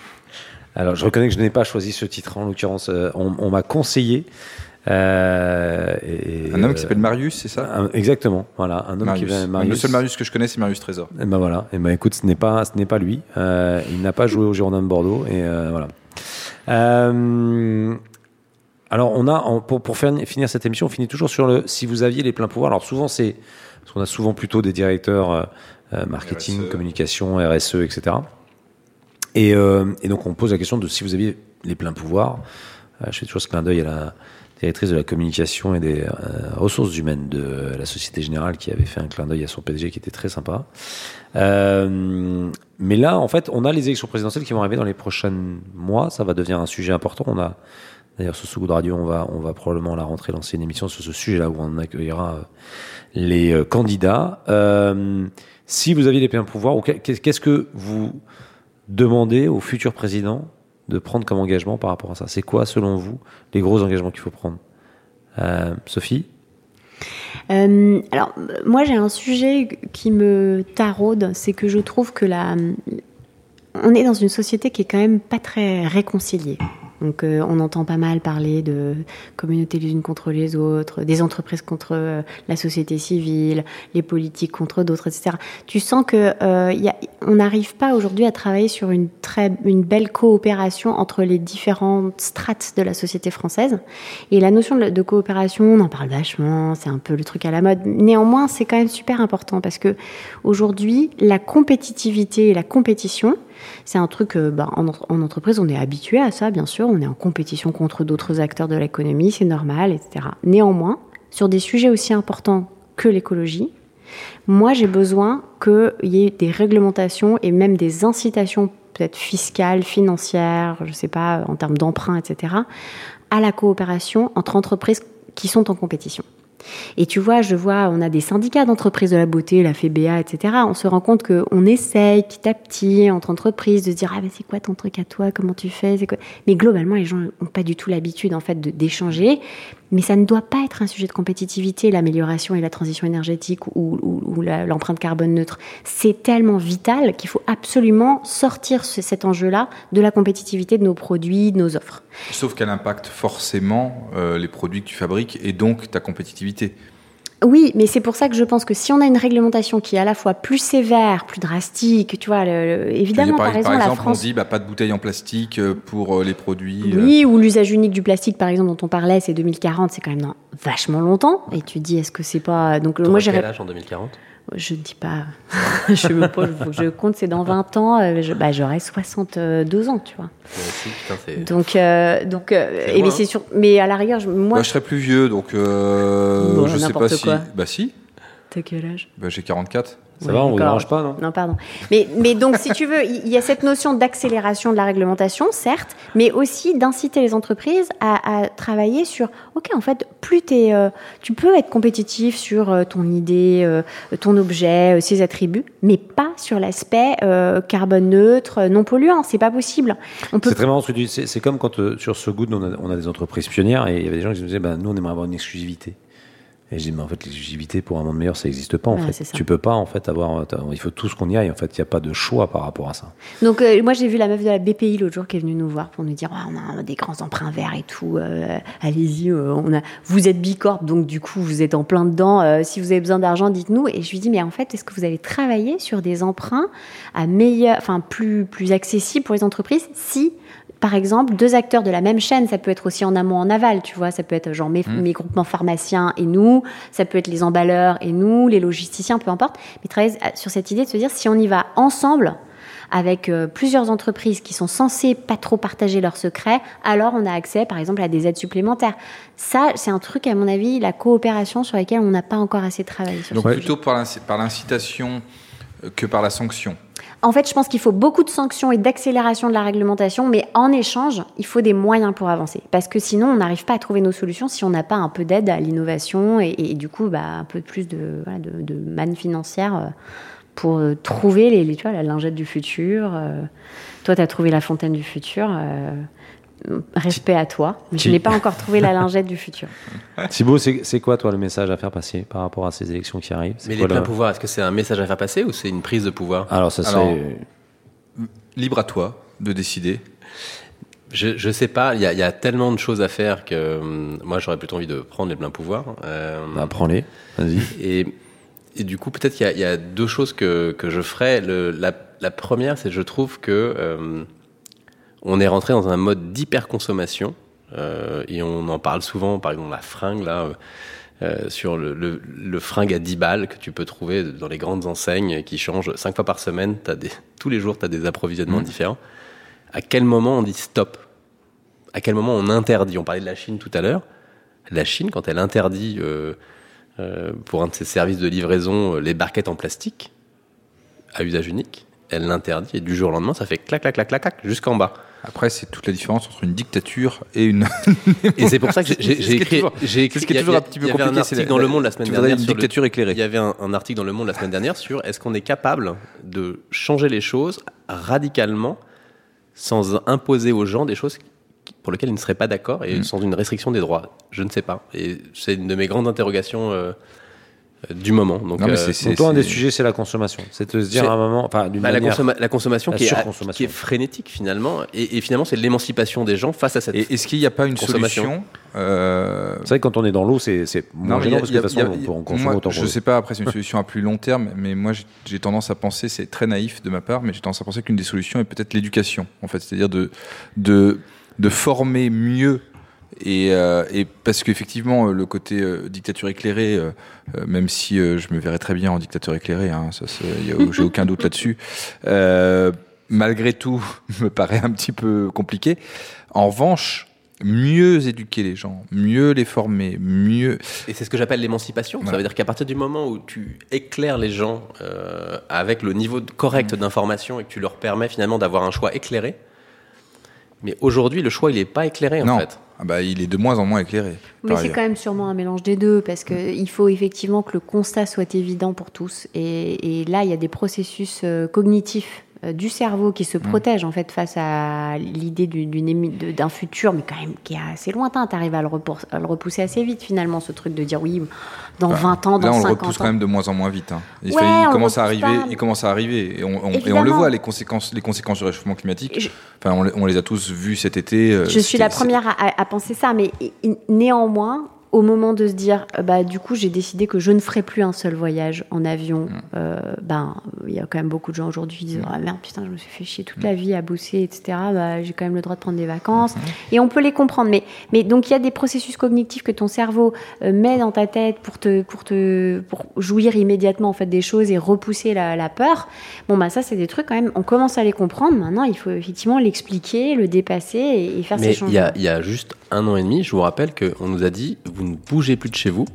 Alors, je reconnais que je n'ai pas choisi ce titre, en l'occurrence. euh, on on m'a conseillé. euh, et- Un homme qui s'appelle Marius, c'est ça? un- Exactement, voilà, un homme Marius. qui va Le seul Marius que je connais, c'est Marius Trésor. Et ben voilà. Et ben écoute, ce n'est pas, ce n'est pas lui. Euh, il n'a pas joué au Girondin de Bordeaux. Et euh, voilà. Alors on a, pour, pour finir cette émission, on finit toujours sur le. Si vous aviez les pleins pouvoirs. Alors souvent c'est, parce qu'on a souvent plutôt des directeurs euh, euh, marketing, RSE. communication, RSE, etc. Et, euh, et donc on pose la question de si vous aviez les pleins pouvoirs. Je fais toujours ce clin d'œil à la directrice de la communication et des ressources humaines de la Société Générale qui avait fait un clin d'œil à son PDG qui était très sympa. Euh, mais là, en fait, on a les élections présidentielles qui vont arriver dans les prochains mois. Ça va devenir un sujet important. On a d'ailleurs sur ce radio, on va, probablement la rentrée lancer une émission sur ce sujet-là où on accueillera euh, les euh, candidats. Euh, si vous aviez les pleins pouvoirs, ou qu'est- qu'est-ce que vous demandez au futur président de prendre comme engagement par rapport à ça? C'est quoi, selon vous, les gros engagements qu'il faut prendre? Sophie? Alors, moi, j'ai un sujet qui me taraude, c'est que je trouve que la, on est dans une société qui est quand même pas très réconciliée. Donc, euh, on entend pas mal parler de communautés les unes contre les autres, des entreprises contre euh, la société civile, les politiques contre d'autres, etc. Tu sens que euh, y a, on n'arrive pas aujourd'hui à travailler sur une très, une belle coopération entre les différentes strates de la société française. Et la notion de, de coopération, on en parle vachement, c'est un peu le truc à la mode. Néanmoins, c'est quand même super important parce que aujourd'hui, la compétitivité et la compétition, c'est un truc, euh, bah, en, en entreprise, on est habitué à ça, bien sûr. On est en compétition contre d'autres acteurs de l'économie, c'est normal, etc. Néanmoins, sur des sujets aussi importants que l'écologie, moi, j'ai besoin qu'il y ait des réglementations et même des incitations, peut-être fiscales, financières, je ne sais pas, en termes d'emprunt, etc., à la coopération entre entreprises qui sont en compétition. Et tu vois, je vois, on a des syndicats d'entreprises de la beauté, la FEBA, etc. On se rend compte qu'on essaye petit à petit entre entreprises de se dire ah ben c'est quoi ton truc à toi, comment tu fais? Mais globalement, les gens n'ont pas du tout l'habitude en fait d'échanger. Mais ça ne doit pas être un sujet de compétitivité, l'amélioration et la transition énergétique ou, l'empreinte carbone neutre. C'est tellement vital qu'il faut absolument sortir ce- cet enjeu-là de la compétitivité de nos produits, de nos offres. Sauf qu'elle impacte forcément euh, les produits que tu fabriques et donc ta compétitivité. Oui, mais c'est pour ça que je pense que si on a une réglementation qui est à la fois plus sévère, plus drastique, tu vois, le- le- évidemment, dire, par, par raison, par la exemple, France. on dit bah, pas de bouteilles en plastique euh, pour euh, les produits. euh, Oui, ou l'usage unique du plastique, par exemple, dont on parlait, c'est 2040, c'est quand même dans vachement longtemps. Et tu te dis, est-ce que c'est pas. Donc, moi, Moi, j'irais. quel âge en 2040 Je ne dis pas. (laughs) je me pose, faut que je compte, c'est dans 20 ans, euh, je- bah, j'aurai 62 ans, tu vois. Moi aussi, putain, c'est. Donc, euh, donc euh, et loin, mais hein. c'est sûr. Mais à la rigueur, je- moi, bah, je serais plus vieux, donc euh, Bon, je sais pas si. Bah si, t'as quel âge? Bah, j'ai 44. Ça va, on vous d'accord. dérange pas, non? Non, pardon. Mais, mais donc, si tu veux, il y a cette notion d'accélération de la réglementation, certes, mais aussi d'inciter les entreprises à, à travailler sur, OK, en fait, plus t'es, euh, tu peux être compétitif sur euh, ton idée, euh, ton objet, euh, ses attributs, mais pas sur l'aspect euh, carbone neutre, non polluant. C'est pas possible. On peut C'est très marrant ce que tu dis. C'est c'est comme quand euh, sur ce Good, on a, on a des entreprises pionnières et il y avait des gens qui se disaient bah, nous, on aimerait avoir une exclusivité. Et j'ai dit, mais en fait, l'exclusivité pour un monde meilleur, ça n'existe pas, en Ouais, fait. Tu peux pas, en fait, avoir. t'as- Il faut tous qu'on y aille, en fait. Il n'y a pas de choix par rapport à ça. Donc euh, moi j'ai vu la meuf de la BPI l'autre jour qui est venue nous voir pour nous dire Ah, on a des grands emprunts verts et tout. euh, Allez-y, euh, on a. Vous êtes bicorp donc du coup vous êtes en plein dedans. euh, si vous avez besoin d'argent, dites-nous. Et je lui dis mais en fait est-ce que vous avez travaillé sur des emprunts à meilleur, enfin plus plus accessibles pour les entreprises si par exemple, deux acteurs de la même chaîne, ça peut être aussi en amont, en aval, tu vois, ça peut être genre mes, mes groupements pharmaciens et nous, ça peut être les emballeurs et nous, les logisticiens, peu importe, mais travailler sur cette idée de se dire si on y va ensemble, avec euh, plusieurs entreprises qui sont censées pas trop partager leurs secrets, alors on a accès, par exemple, à des aides supplémentaires. Ça, c'est un truc, à mon avis, la coopération sur laquelle on n'a pas encore assez travaillé. Sur Donc plutôt par l'inci- par l'incitation euh, que par la sanction. En fait, je pense qu'il faut beaucoup de sanctions et d'accélération de la réglementation, mais en échange, il faut des moyens pour avancer. Parce que sinon, on n'arrive pas à trouver nos solutions si on n'a pas un peu d'aide à l'innovation et, du coup, bah, un peu plus de, manne financière euh, pour euh, trouver les, tu vois, la lingette du futur. euh. Toi, tu as trouvé la fontaine du futur. Respect à toi. Mais je n'ai pas encore trouvé la lingette du futur. (laughs) Thibaut, c'est c'est quoi, toi, le message à faire passer par rapport à ces élections qui arrivent C'est Mais les pleins le- pouvoirs, est-ce que c'est un message à faire passer ou c'est une prise de pouvoir Alors, ça serait. Libre à toi de décider. je, je sais pas, il y a, il y a tellement de choses à faire que hum, moi j'aurais plutôt envie de prendre les pleins pouvoirs. Euh, Bah, prends-les. Vas-y. et, et du coup, peut-être qu'il y, a- il y a deux choses que, que je ferais. Le, la, la première, c'est que je trouve que euh, on est rentré dans un mode d'hyperconsommation euh, et on en parle souvent. Par exemple, la fringue là. euh, euh, sur le, le, le fringue à 10 balles que tu peux trouver dans les grandes enseignes qui changent 5 fois par semaine. As des, (laughs) tous les jours, tu as des approvisionnements différents. À quel moment on dit stop? À quel moment on interdit? On parlait de la Chine tout à l'heure. La Chine, quand elle interdit euh, pour un de ses services de livraison les barquettes en plastique à usage unique, elle l'interdit et du jour au lendemain, ça fait clac, clac, clac, clac, clac jusqu'en bas. Après, c'est toute la différence entre une dictature et une. Et c'est pour ça que (laughs) j'ai- écrit. j'ai écrit- ce qui est il toujours il un petit peu il y avait un compliqué, c'est article dans Le Monde la semaine dernière. une dictature éclairée. Il y avait un, article dans Le Monde la semaine dernière sur est-ce qu'on est capable de changer les choses radicalement sans imposer aux gens des choses pour lesquelles ils ne seraient pas d'accord et Mm. sans une restriction des droits? Je ne sais pas. Et c'est une de mes grandes interrogations euh, du moment. Donc, Non, mais euh, c'est- c'est- Donc, toi, un des sujets, c'est la consommation. C'est de se dire à un moment. Enfin, d'une bah, la, manière. consomma- la consommation, La qui, est, surconsommation. qui est frénétique finalement. Et, et finalement, c'est l'émancipation des gens face à cette. Et est-ce qu'il n'y a pas une Consommation. solution euh, C'est vrai que quand on est dans l'eau, c'est c'est moins mais gênant a- parce que de toute y a- façon, on peut en consommer moi, autant Je qu'on sais pas, après, c'est une solution à plus long terme, mais moi, j'ai- j'ai tendance à penser, c'est très naïf de ma part, mais j'ai tendance à penser qu'une des solutions est peut-être l'éducation, en fait. C'est-à-dire de, de, de former mieux. Et, euh, et parce qu'effectivement, euh, le côté euh, dictature éclairée, euh, même si euh, je me verrais très bien en dictateur éclairé, hein, ça, (laughs) j'ai aucun doute là-dessus, euh, malgré tout, (laughs) me paraît un petit peu compliqué. En revanche, mieux éduquer les gens, mieux les former, mieux. Et c'est ce que j'appelle l'émancipation. Ça veut dire qu'à partir du moment où tu éclaires les gens euh, avec le niveau correct Mm. d'information et que tu leur permets finalement d'avoir un choix éclairé. Mais aujourd'hui, le choix, il n'est pas éclairé en non, fait. Ah bah, il est de moins en moins éclairé. Mais c'est quand même sûrement un mélange des deux, parce qu'il faut effectivement que le constat soit évident pour tous. Et, et là, il y a des processus euh, cognitifs du cerveau qui se protègent en fait face à l'idée d'un futur, mais quand même qui est assez lointain. Tu arrives à, le repor- à le repousser assez vite finalement, ce truc de dire oui, dans Bah, 20 ans, dans Là, on le 50 repousse ans. quand même de moins en moins vite. hein. Il, Ouais, fait- il on le commence à arriver, pas. il commence à arriver, et on, on- et on le voit les conséquences, les conséquences du réchauffement climatique. Je- Enfin, on, les- on les a tous vus cet été. euh, Je suis la première à, penser ça, mais néanmoins, au moment de se dire, euh, bah, du coup, j'ai décidé que je ne ferai plus un seul voyage en avion, Mm. euh, ben, il y a quand même beaucoup de gens aujourd'hui qui disent, ah merde, putain, je me suis fait chier toute Mm. la vie à bosser, etc. Bah, j'ai quand même le droit de prendre des vacances. Et on peut les comprendre. Mais, mais donc, il y a des processus cognitifs que ton cerveau euh, met dans ta tête pour te, pour te, pour jouir immédiatement, en fait, des choses et repousser la, la peur. Bon, bah, ça, c'est des trucs quand même, on commence à les comprendre. Maintenant, il faut effectivement l'expliquer, le dépasser et, et faire ces Mais il changements. y a, il y a juste un an et demi, je vous rappelle qu'on nous a dit vous ne bougez plus de chez vous,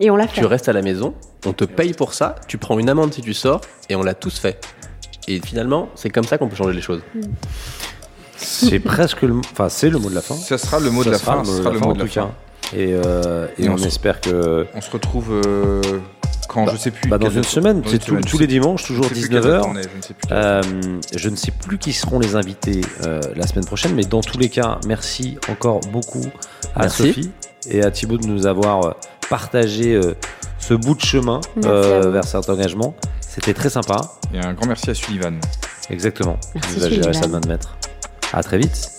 Et on l'a fait. tu restes à la maison, on te paye pour ça, tu prends une amende si tu sors, et on l'a tous fait. Et finalement, c'est comme ça qu'on peut changer les choses. C'est presque le, enfin c'est le mot de la fin. Ça sera le mot de la fin. Ce sera le mot de la fin. Et, euh, et Et on, espère que On se retrouve euh, quand je sais plus. bah, dans une semaine, c'est une tout- semaine, tous les dimanches, toujours je sais plus quelle 19h. date on est, je ne sais plus quelle Euh, je ne sais plus qui seront les invités euh, la semaine prochaine, mais dans tous les cas, merci encore beaucoup à Merci. Sophie et à Thibaut de nous avoir euh, partager euh, ce bout de chemin euh, vous. vers cet engagement. C'était très sympa. Et un grand merci à Sullivan. Exactement. Merci, Tu nous as géré de main de maître. À très vite.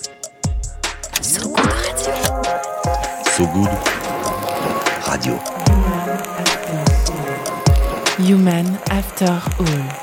So Good Radio. Human After All.